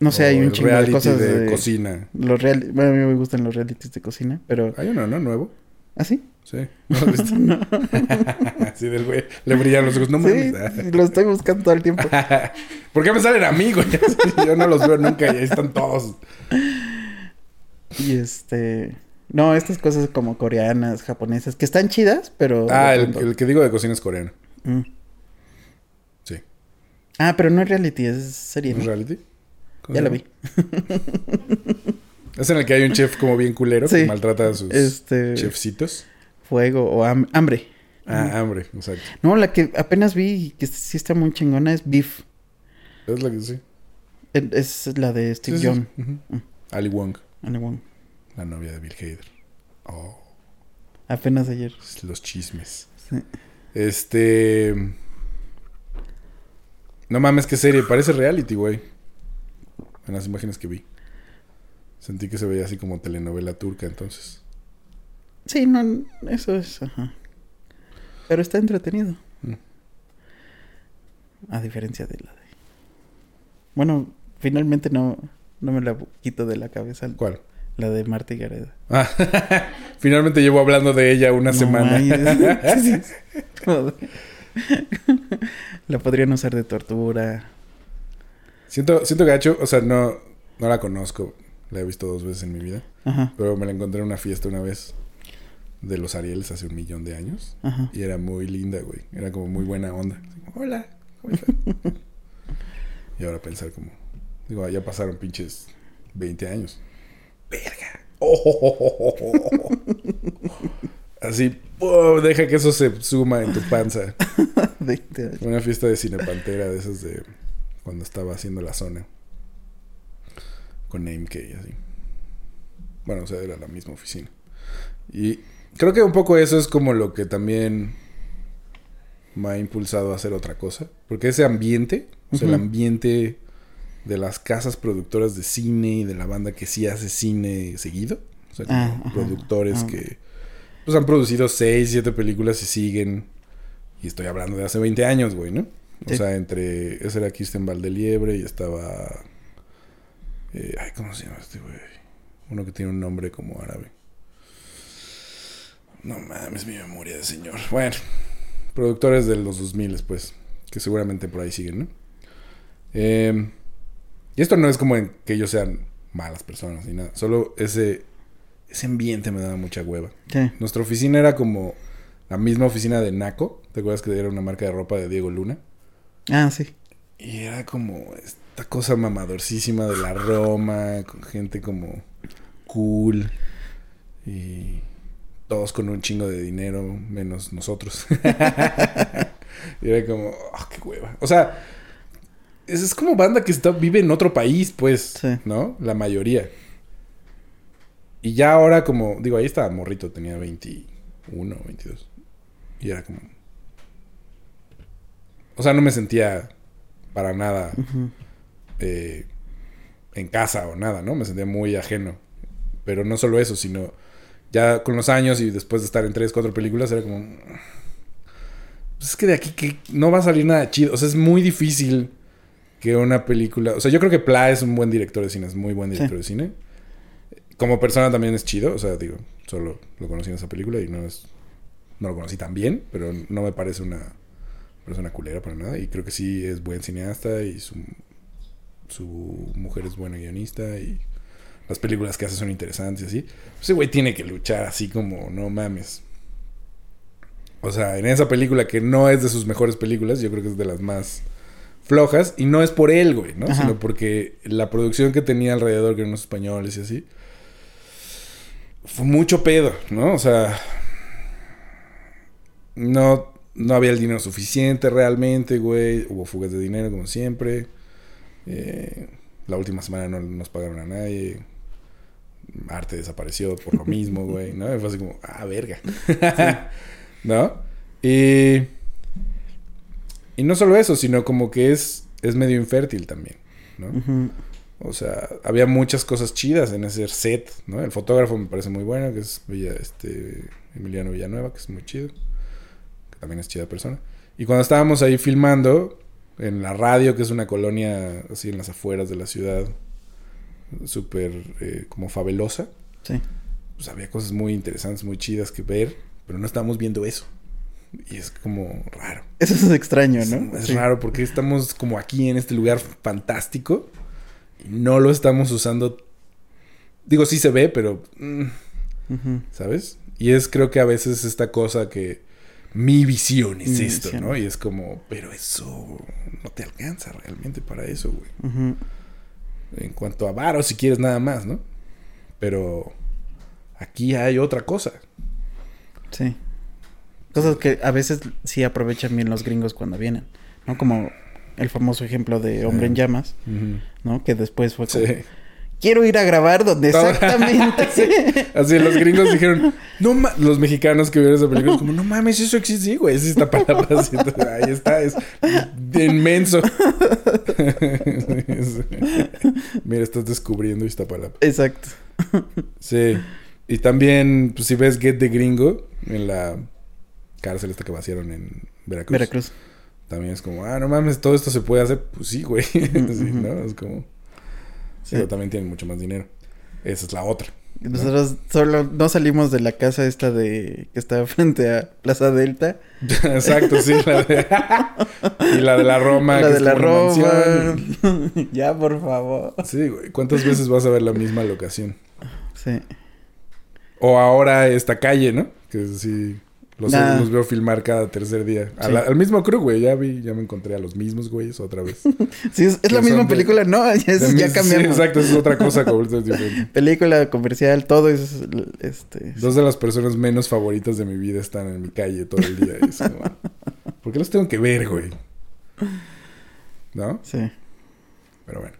No sé, hay un chingo de cosas de, de, cocina. Los real... Bueno, a mí me gustan los realities de cocina, pero... Hay uno, ¿no? Nuevo. ¿Ah, sí? Sí. ¿No lo has visto? sí, del güey. Le brillan los ojos. No sí, mames. lo estoy buscando todo el tiempo. ¿Por qué me salen a mí, güey? Yo no los veo nunca y ahí están todos. Y este... No, estas cosas como coreanas, japonesas, que están chidas, pero... Ah, el, que digo de cocina es coreano. Mm. Sí. Ah, pero no es reality, es serie. ¿Es ¿no? reality? ¿Cómo Ya la vi. Es en el que hay un chef como bien culero que maltrata a sus Este... chefcitos. Fuego o ham- hambre. Ah, hambre, exacto. No, la que apenas vi y que sí está muy chingona es Beef. Es la que sí. Es la de Steve Sí. Mm. Ali Wong, Ale Wong. la novia de Bill Hader. Oh, Apenas ayer. los chismes. Sí. Este. No mames, qué serie. Parece reality, güey. En las imágenes que vi. Sentí que se veía así como telenovela turca, entonces. Sí, no, eso es, ajá. Pero está entretenido. Mm. A diferencia de la de... Bueno, finalmente no, no me la quito de la cabeza. ¿Cuál? La de Marta y Gareda. Ah, finalmente llevo hablando de ella una No semana. la podrían usar de tortura. Siento, siento gacho, o sea, no, no la conozco. La he visto dos veces en mi vida. Ajá, Pero me la encontré en una fiesta una vez de los Arieles hace un millón de años. ajá. Y era muy linda, güey. Era como muy buena onda. Como, Hola, ¿cómo estás? y ahora pensar como... Digo, ya pasaron pinches 20 años. ¡Verga! Así, deja que eso se suma en tu panza. Años. Una fiesta de Cine Pantera de esas de... Cuando estaba haciendo la zona. Con Name K, así. Bueno, o sea, era la misma oficina. Y creo que un poco eso es como lo que también me ha impulsado a hacer otra cosa. Porque ese ambiente, o sea, el ambiente de las casas productoras de cine y de la banda que sí hace cine seguido. O sea, Ah, ajá. productores Ah. que pues han producido seis, siete películas y siguen. Y estoy hablando de hace 20 años, güey, ¿no? O Sí. sea, entre... Ese era Kirsten Valdeliebre y estaba... eh, ay, ¿cómo se llama este güey? Uno que tiene un nombre como árabe. No mames, mi memoria de señor. Bueno, productores de los 2000, pues, que seguramente por ahí siguen, ¿no? Eh, y esto no es como en que ellos sean malas personas ni nada. Solo ese, ese ambiente me daba mucha hueva. Nuestra oficina era como la misma oficina de Naco. ¿Te acuerdas que era una marca de ropa de Diego Luna? Ah, sí. Y era como esta cosa mamadorcísima de la Roma, con gente como cool. Y todos con un chingo de dinero, menos nosotros. y era como, ah, qué hueva. O sea, es, es como banda que está, vive en otro país, pues, Sí. ¿no? La mayoría. Y ya ahora como, digo, ahí estaba morrito, tenía 21, 22. Y era como... O sea, no me sentía para nada eh, en casa o nada, ¿no? Me sentía muy ajeno. Pero no solo eso, sino ya con los años y después de estar en tres, cuatro películas, era como... Pues es que de aquí que no va a salir nada chido. O sea, es muy difícil que una película... O sea, yo creo que Pla es un buen director de cine, es muy buen director de cine. Como persona también es chido, o sea, digo, solo lo conocí en esa película y no es... No lo conocí tan bien, pero no me parece una persona culera para nada. Y creo que sí es buen cineasta y su, su mujer es buena guionista y las películas que hace son interesantes y así. Ese güey tiene que luchar así como, no mames. O sea, en esa película que no es de sus mejores películas, yo creo que es de las más flojas. Y no es por él, güey, ¿no? Ajá. Sino porque la producción que tenía alrededor, que eran los españoles y así, fue mucho pedo, ¿no? O sea, no, no había el dinero suficiente realmente, güey. Hubo fugas de dinero, como siempre. Eh, la última semana no nos pagaron a nadie. Arte desapareció por lo mismo, güey, ¿no? Y fue así como, ah, verga. ¿No? Y, y no solo eso, sino como que es, es medio infértil también, ¿no? O sea, había muchas cosas chidas en ese set, ¿no? El fotógrafo me parece muy bueno, que es Villa- este, Emiliano Villanueva, que es muy chido. También es chida persona. Y cuando estábamos ahí filmando, en la radio, que es una colonia así en las afueras de la ciudad, súper eh, como favelosa, Sí. pues había cosas muy interesantes, muy chidas que ver, pero no estábamos viendo eso. Y es como raro. Eso es extraño, ¿no? es Sí. raro porque estamos como aquí en este lugar fantástico y no lo estamos usando. Digo, sí se ve, pero... mm. ¿Sabes? Y es creo que a veces esta cosa que mi visión es Mi esto, visión. ¿no? Y es como, pero eso no te alcanza realmente para eso, güey. En cuanto a varo, si quieres nada más, ¿no? Pero aquí hay otra cosa. Sí. Cosas que a veces sí aprovechan bien los gringos cuando vienen, ¿no? Como el famoso ejemplo de Hombre en. Llamas, ¿no? Que después fue como, Sí. Quiero ir a grabar donde exactamente. Así los gringos dijeron, no ma-", los mexicanos que vieron esa película, como, no mames, eso existe, sí, güey, es esta palabra. así, entonces, ahí está, es inmenso. Mira, estás descubriendo esta palabra. Exacto. Sí. Y también, pues si ves Get the Gringo en la cárcel esta que vaciaron en Veracruz. Veracruz. También es como, ah, no mames, todo esto se puede hacer. Pues sí, güey. Sí. ¿no? Es como. Sí. Pero también tienen mucho más dinero. Esa es la otra. Nosotros solo no salimos de la casa esta de que está frente a Plaza Delta. Exacto, sí. La de... y la de la Roma. la que de es la Roma. ya, por favor. Sí, güey. ¿Cuántas veces vas a ver la misma locación? Sí. O ahora esta calle, ¿no? Que sí. Los, Nah. los veo filmar cada tercer día. A Sí. la- al mismo crew, güey. Ya vi, ya me encontré a los mismos güeyes otra vez. Sí, es, es la misma de- película, ¿no? Ya, es- ya cambiamos. Sí, exacto, es otra cosa completamente diferente. Película comercial, todo es este. Dos de las personas menos favoritas de mi vida están en mi calle todo el día. es como, ¿Por qué los tengo que ver, güey? ¿No? Sí. Pero bueno.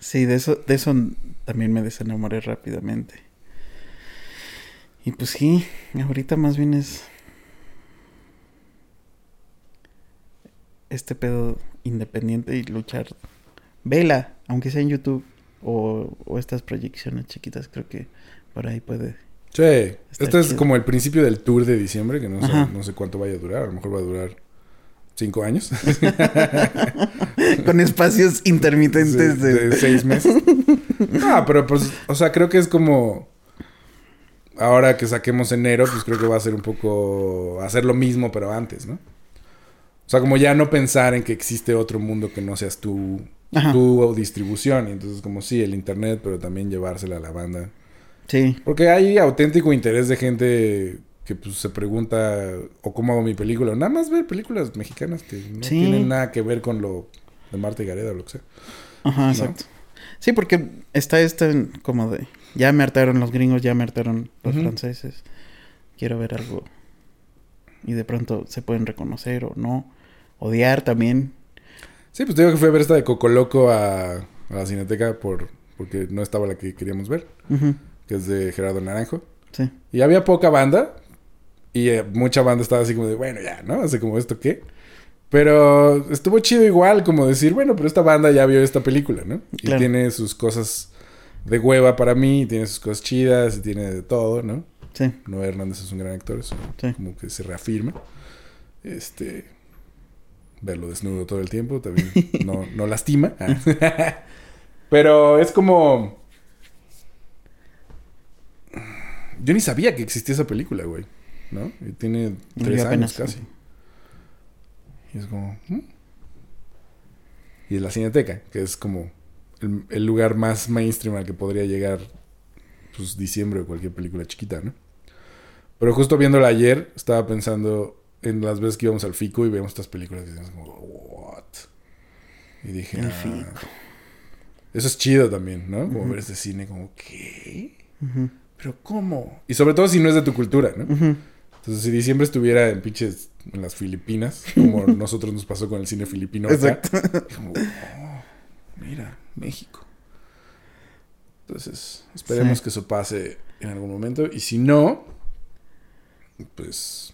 Sí, de eso, de eso también me desenamoré rápidamente. Y pues sí, ahorita más bien es. este pedo independiente y luchar. Vela, aunque sea en YouTube o, o estas proyecciones chiquitas, creo que por ahí puede. Sí, Está este es como el principio del tour de diciembre, que no sé, no sé cuánto vaya a durar, a lo mejor va a durar cinco años. Con espacios intermitentes Sí, de... de seis meses. No, pero pues, o sea, creo que es como. Ahora que saquemos enero, pues creo que va a ser un poco. Hacer lo mismo, pero antes, ¿no? O sea, como ya no pensar en que existe otro mundo que no seas tú, Ajá. tu distribución. Y entonces, como sí, el internet, pero también llevársela a la banda. Sí, Porque hay auténtico interés de gente que pues se pregunta, o cómo hago mi película. Nada más ver películas mexicanas que no Sí. tienen nada que ver con lo de Marta y Gareda o lo que sea. ajá, ¿No? exacto. Sí, porque está esto en- como de... Ya me hartaron los gringos, ya me hartaron los franceses. Quiero ver algo. Y de pronto se pueden reconocer o no. Odiar también. Sí, pues te digo que fui a ver esta de Cocoloco a, a la Cineteca por, porque no estaba la que queríamos ver, que es de Gerardo Naranjo. Sí. Y había poca banda. Y eh, mucha banda estaba así como de, bueno, ya, ¿no? Así como, ¿esto qué? Pero estuvo chido igual, como decir, bueno, pero esta banda ya vio esta película, ¿no? Y tiene sus cosas de hueva para mí, tiene sus cosas chidas, y tiene de todo, ¿no? Sí. Noé Hernández es un gran actor, eso Sí. como que se reafirma. Este. Verlo desnudo todo el tiempo también no, no lastima. Pero es como. Yo ni sabía que existía esa película, güey. ¿No? Y tiene tres apenas- años casi. Y es como. ¿hmm? Y es la Cineteca, que es como el, el lugar más mainstream al que podría llegar, pues, diciembre o cualquier película chiquita, ¿no? Pero justo viéndola ayer, estaba pensando en las veces que íbamos al FICO y veíamos estas películas y decíamos como, ¿what? Y dije, El "Ah". Fico. Eso es chido también, ¿no? Como Ujú. ver este cine como, ¿qué? ¿Pero cómo? Y sobre todo si no es de tu cultura, ¿no? Entonces, si diciembre estuviera en pinches en las Filipinas, como nosotros nos pasó con el cine filipino acá, Exacto. como, oh, mira, México. Entonces, esperemos Sí. que eso pase en algún momento. Y si no, pues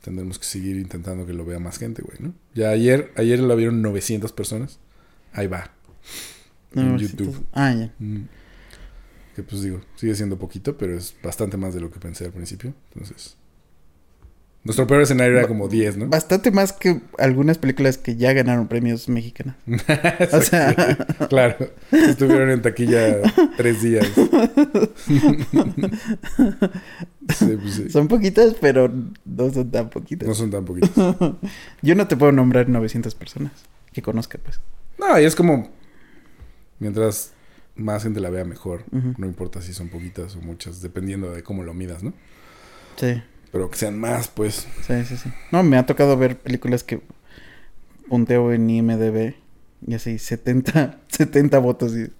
tendremos que seguir intentando que lo vea más gente, güey, ¿no? Ya ayer, ayer la vieron 900 personas. Ahí va. En YouTube. Ah, ya. Mm. Que pues digo, sigue siendo poquito, pero es bastante más de lo que pensé al principio. Entonces, nuestro peor escenario era como 10, ¿no? Bastante más que algunas películas que ya ganaron premios mexicanas. O sea, Claro, estuvieron en taquilla tres días. Sí, pues sí. son poquitas, pero no son tan poquitas. No son tan poquitos. Yo no te puedo nombrar 900 personas que conozca, pues. No, y es como. Mientras más gente la vea, mejor. No importa si son poquitas o muchas, dependiendo de cómo lo midas, ¿no? Sí, Pero que sean más, pues. sí, sí, sí. No, me ha tocado ver películas que punteo en IMDB y así 70, 70 votos. Y...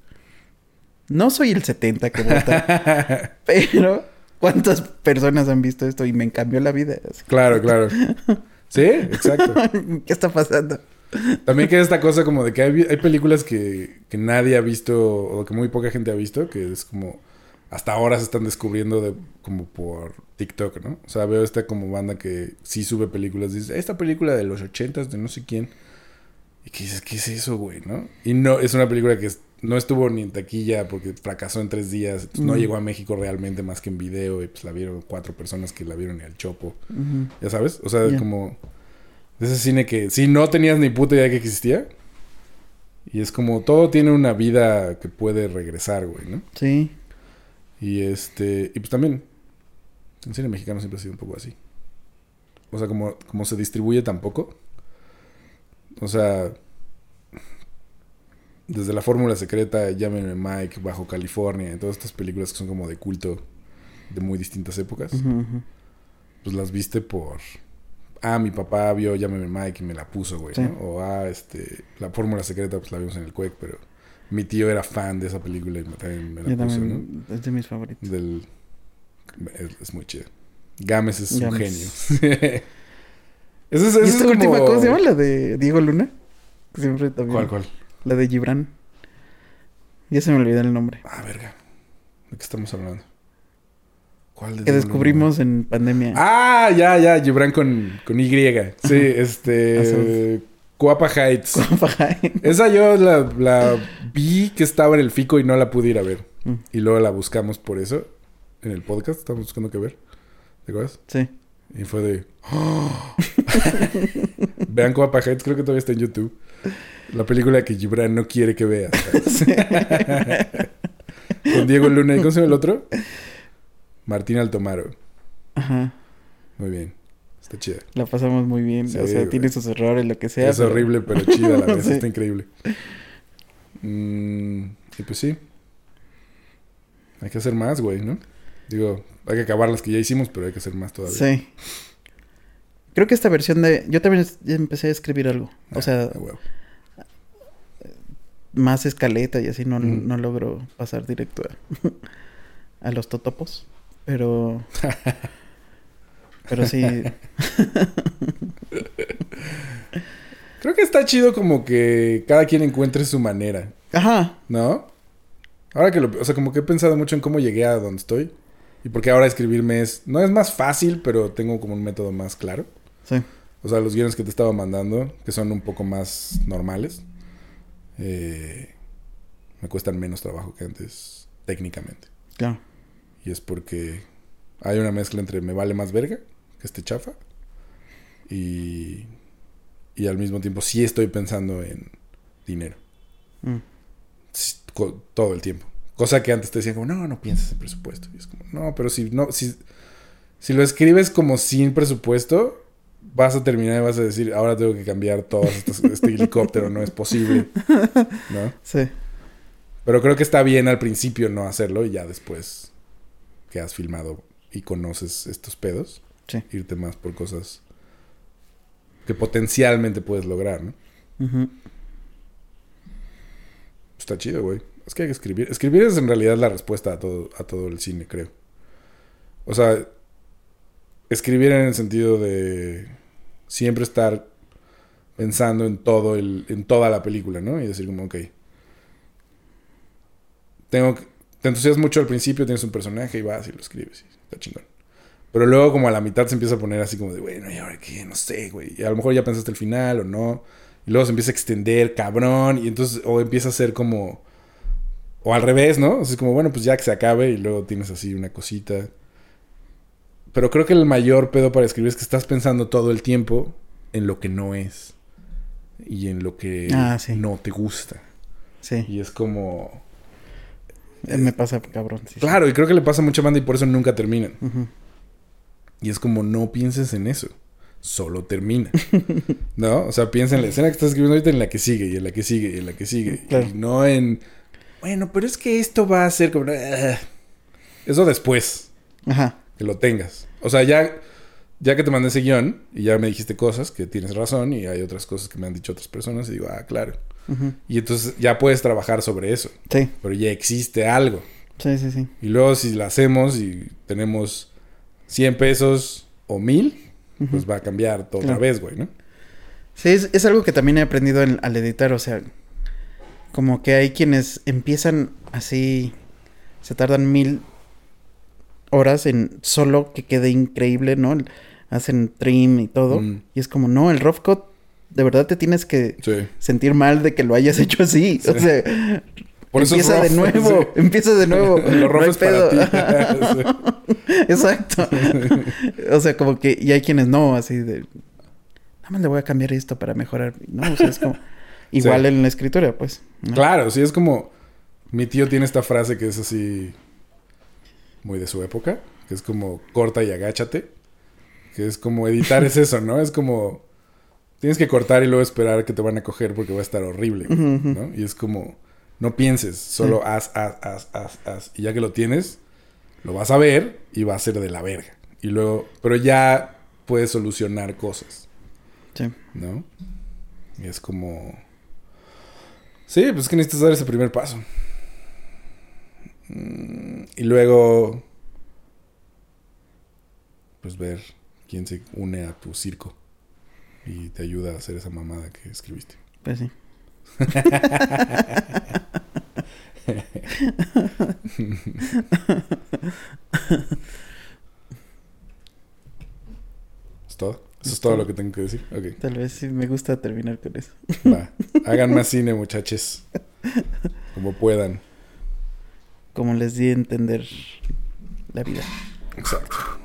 No soy el 70 que vota, pero ¿cuántas personas han visto esto? Y me cambió la vida. Así, Claro, claro. Sí, exacto. ¿Qué está pasando? También queda esta cosa como de que hay, hay películas que, que nadie ha visto o que muy poca gente ha visto, que es como hasta ahora se están descubriendo de como por TikTok, ¿no? O sea, veo esta como banda que sí sube películas, dice, esta película de los ochentas de no sé quién. Y que dices, ¿qué es eso, güey, no? Y no, es una película que no estuvo ni en taquilla porque fracasó en tres días, no Mm. llegó a México realmente más que en video y pues la vieron cuatro personas que la vieron en el Chopo. ¿Ya sabes? O sea, Ya. como ese cine que si no tenías ni puta idea que existía. Y es como todo tiene una vida que puede regresar, güey, ¿no? Sí. Y este, y pues también el cine mexicano siempre ha sido un poco así. O sea, como, como se distribuye tampoco. O sea, desde la fórmula secreta, llámenme Mike, Bajo California, y todas estas películas que son como de culto de muy distintas épocas pues las viste por ah mi papá vio llámeme Mike y me la puso güey Sí. ¿no? o ah este la fórmula secreta pues la vimos en el Quake pero mi tío era fan de esa película y me, también me la Yo puso también, es de mis favoritos. ¿no? del es, es muy chido Gámez es un genio Eso es, eso ¿Y es esta como- última, cómo se llama? La de Diego Luna. Que Siempre también. ¿Cuál, cuál? La de Gibran. Ya se me olvidó el nombre. Ah, verga. ¿De qué estamos hablando? ¿Cuál de Que descubrimos en pandemia. Ah, ya, ya. Gibran con, con Y. Sí, este... Azul. Coapa Heights. Esa yo la, la vi que estaba en el Fico y no la pude ir a ver. Mm. Y luego la buscamos por eso. En el podcast. Estamos buscando qué ver. ¿Te acuerdas? Sí. Y fue de... ¡Oh! Vean Coapa Heights. Creo que todavía está en YouTube. La película que Gibran no quiere que veas. Con Diego Luna. ¿Y cómo se llama el otro? Martín Altomaro. Ajá. Muy bien. Está chida. La pasamos muy bien. Sí, o sea, güey. tiene sus errores, lo que sea. es pero- horrible, pero chida la vez. Sí. Está increíble. Mm, y pues sí. Hay que hacer más, güey, ¿no? Digo, hay que acabar las que ya hicimos, pero hay que hacer más todavía. Sí. Creo que esta versión de... Yo también empecé a escribir algo. Ah, O sea, ah, huevo. más escaleta y así no, no logro pasar directo a, a los totopos. Pero... pero sí... Creo que está chido como que cada quien encuentre su manera, Ajá. ¿no? Ahora que lo... O sea, como que he pensado mucho en cómo llegué a donde estoy. Y porque ahora escribirme es... No es más fácil, pero tengo como un método más claro. Sí. O sea, los guiones que te estaba mandando, que son un poco más normales, eh, me cuestan menos trabajo que antes, técnicamente. Claro. Y es porque hay una mezcla entre me vale más verga, que este chafa, y, y al mismo tiempo sí estoy pensando en dinero. Mm. Todo el tiempo. Cosa que antes te decían como, no, no pienses en presupuesto. Y es como, no, pero si no, si, si lo escribes como sin presupuesto, vas a terminar y vas a decir, ahora tengo que cambiar todo estos- este helicóptero, no es posible. ¿No? Sí. Pero creo que está bien al principio no hacerlo y ya después que has filmado y conoces estos pedos, Sí. irte más por cosas que potencialmente puedes lograr, ¿no? Está chido, güey. Es que hay que escribir. Escribir es en realidad la respuesta a todo, a todo el cine, creo. O sea, escribir en el sentido de siempre estar pensando en todo el, en toda la película, ¿no? Y decir como, ok. Tengo te entusiasmas mucho al principio, tienes un personaje y vas y lo escribes. Y está chingón. Pero luego como a la mitad se empieza a poner así como de, bueno, ¿y ahora qué? No sé, güey. Y a lo mejor ya pensaste el final o no. Y luego se empieza a extender, cabrón. Y entonces, o empieza a ser como... O al revés, ¿no? Así como, bueno, pues ya que se acabe y luego tienes así una cosita. Pero creo que el mayor pedo para escribir es que estás pensando todo el tiempo en lo que no es. Y en lo que Ah, sí. no te gusta. Sí. Y es como... Eh, Me pasa cabrón. sí, sí. Claro, y creo que le pasa a mucha banda y por eso nunca terminan. Ujú. Y es como, no pienses en eso. Solo termina. ¿No? O sea, piensa en la escena que estás escribiendo ahorita, en la que sigue, y en la que sigue, y en la que sigue. Claro. Y no en. Bueno, pero es que esto va a ser como. "Ah". Eso después, Ajá. que lo tengas. O sea, ya. Ya que te mandé ese guion y ya me dijiste cosas que tienes razón y hay otras cosas que me han dicho otras personas y digo, ah, claro. Y entonces ya puedes trabajar sobre eso. Sí. Pero ya existe algo. Sí, sí, sí. Y luego si la hacemos y tenemos 100 pesos o 1000, pues va a cambiar todo otra Claro. vez, güey, ¿no? Sí, es, es algo que también he aprendido en- al editar, o sea, como que hay quienes empiezan así, se tardan mil horas en solo que quede increíble, ¿no? Hacen trim y todo, Mm. y es como, no, el rough cut, de verdad te tienes que Sí. sentir mal de que lo hayas hecho así, o sea, Por eso es empieza de nuevo, sí. empieza de nuevo, Lo no rough hay es para pedo. ti. Exacto. o sea, como que, y hay quienes no, así de, nada más le voy a cambiar esto para mejorar. No, o sea, es como, igual Sí. en la escritura, pues. ¿no? Claro, sí, es como... Mi tío tiene esta frase que es así... Muy de su época. Que es como, corta y agáchate. Que es como, editar es eso, ¿no? Es como... Tienes que cortar y luego esperar que te van a coger porque va a estar horrible. ¿no? Y es como... No pienses, solo haz, haz, haz, haz, haz. Y ya que lo tienes, lo vas a ver y va a ser de la verga. Y luego... Pero ya puedes solucionar cosas. Sí. ¿no? Y es como... Sí, pues es que necesitas dar ese primer paso. Mm, Y luego... Pues ver quién se une a tu circo y te ayuda a hacer esa mamada que escribiste. Pues sí. ¿Es todo? Eso es todo lo que tengo que decir. Ok. Tal vez sí me gusta terminar con eso. Va. Hagan más cine, muchachos. Como puedan. Como les di a entender la vida. Exacto.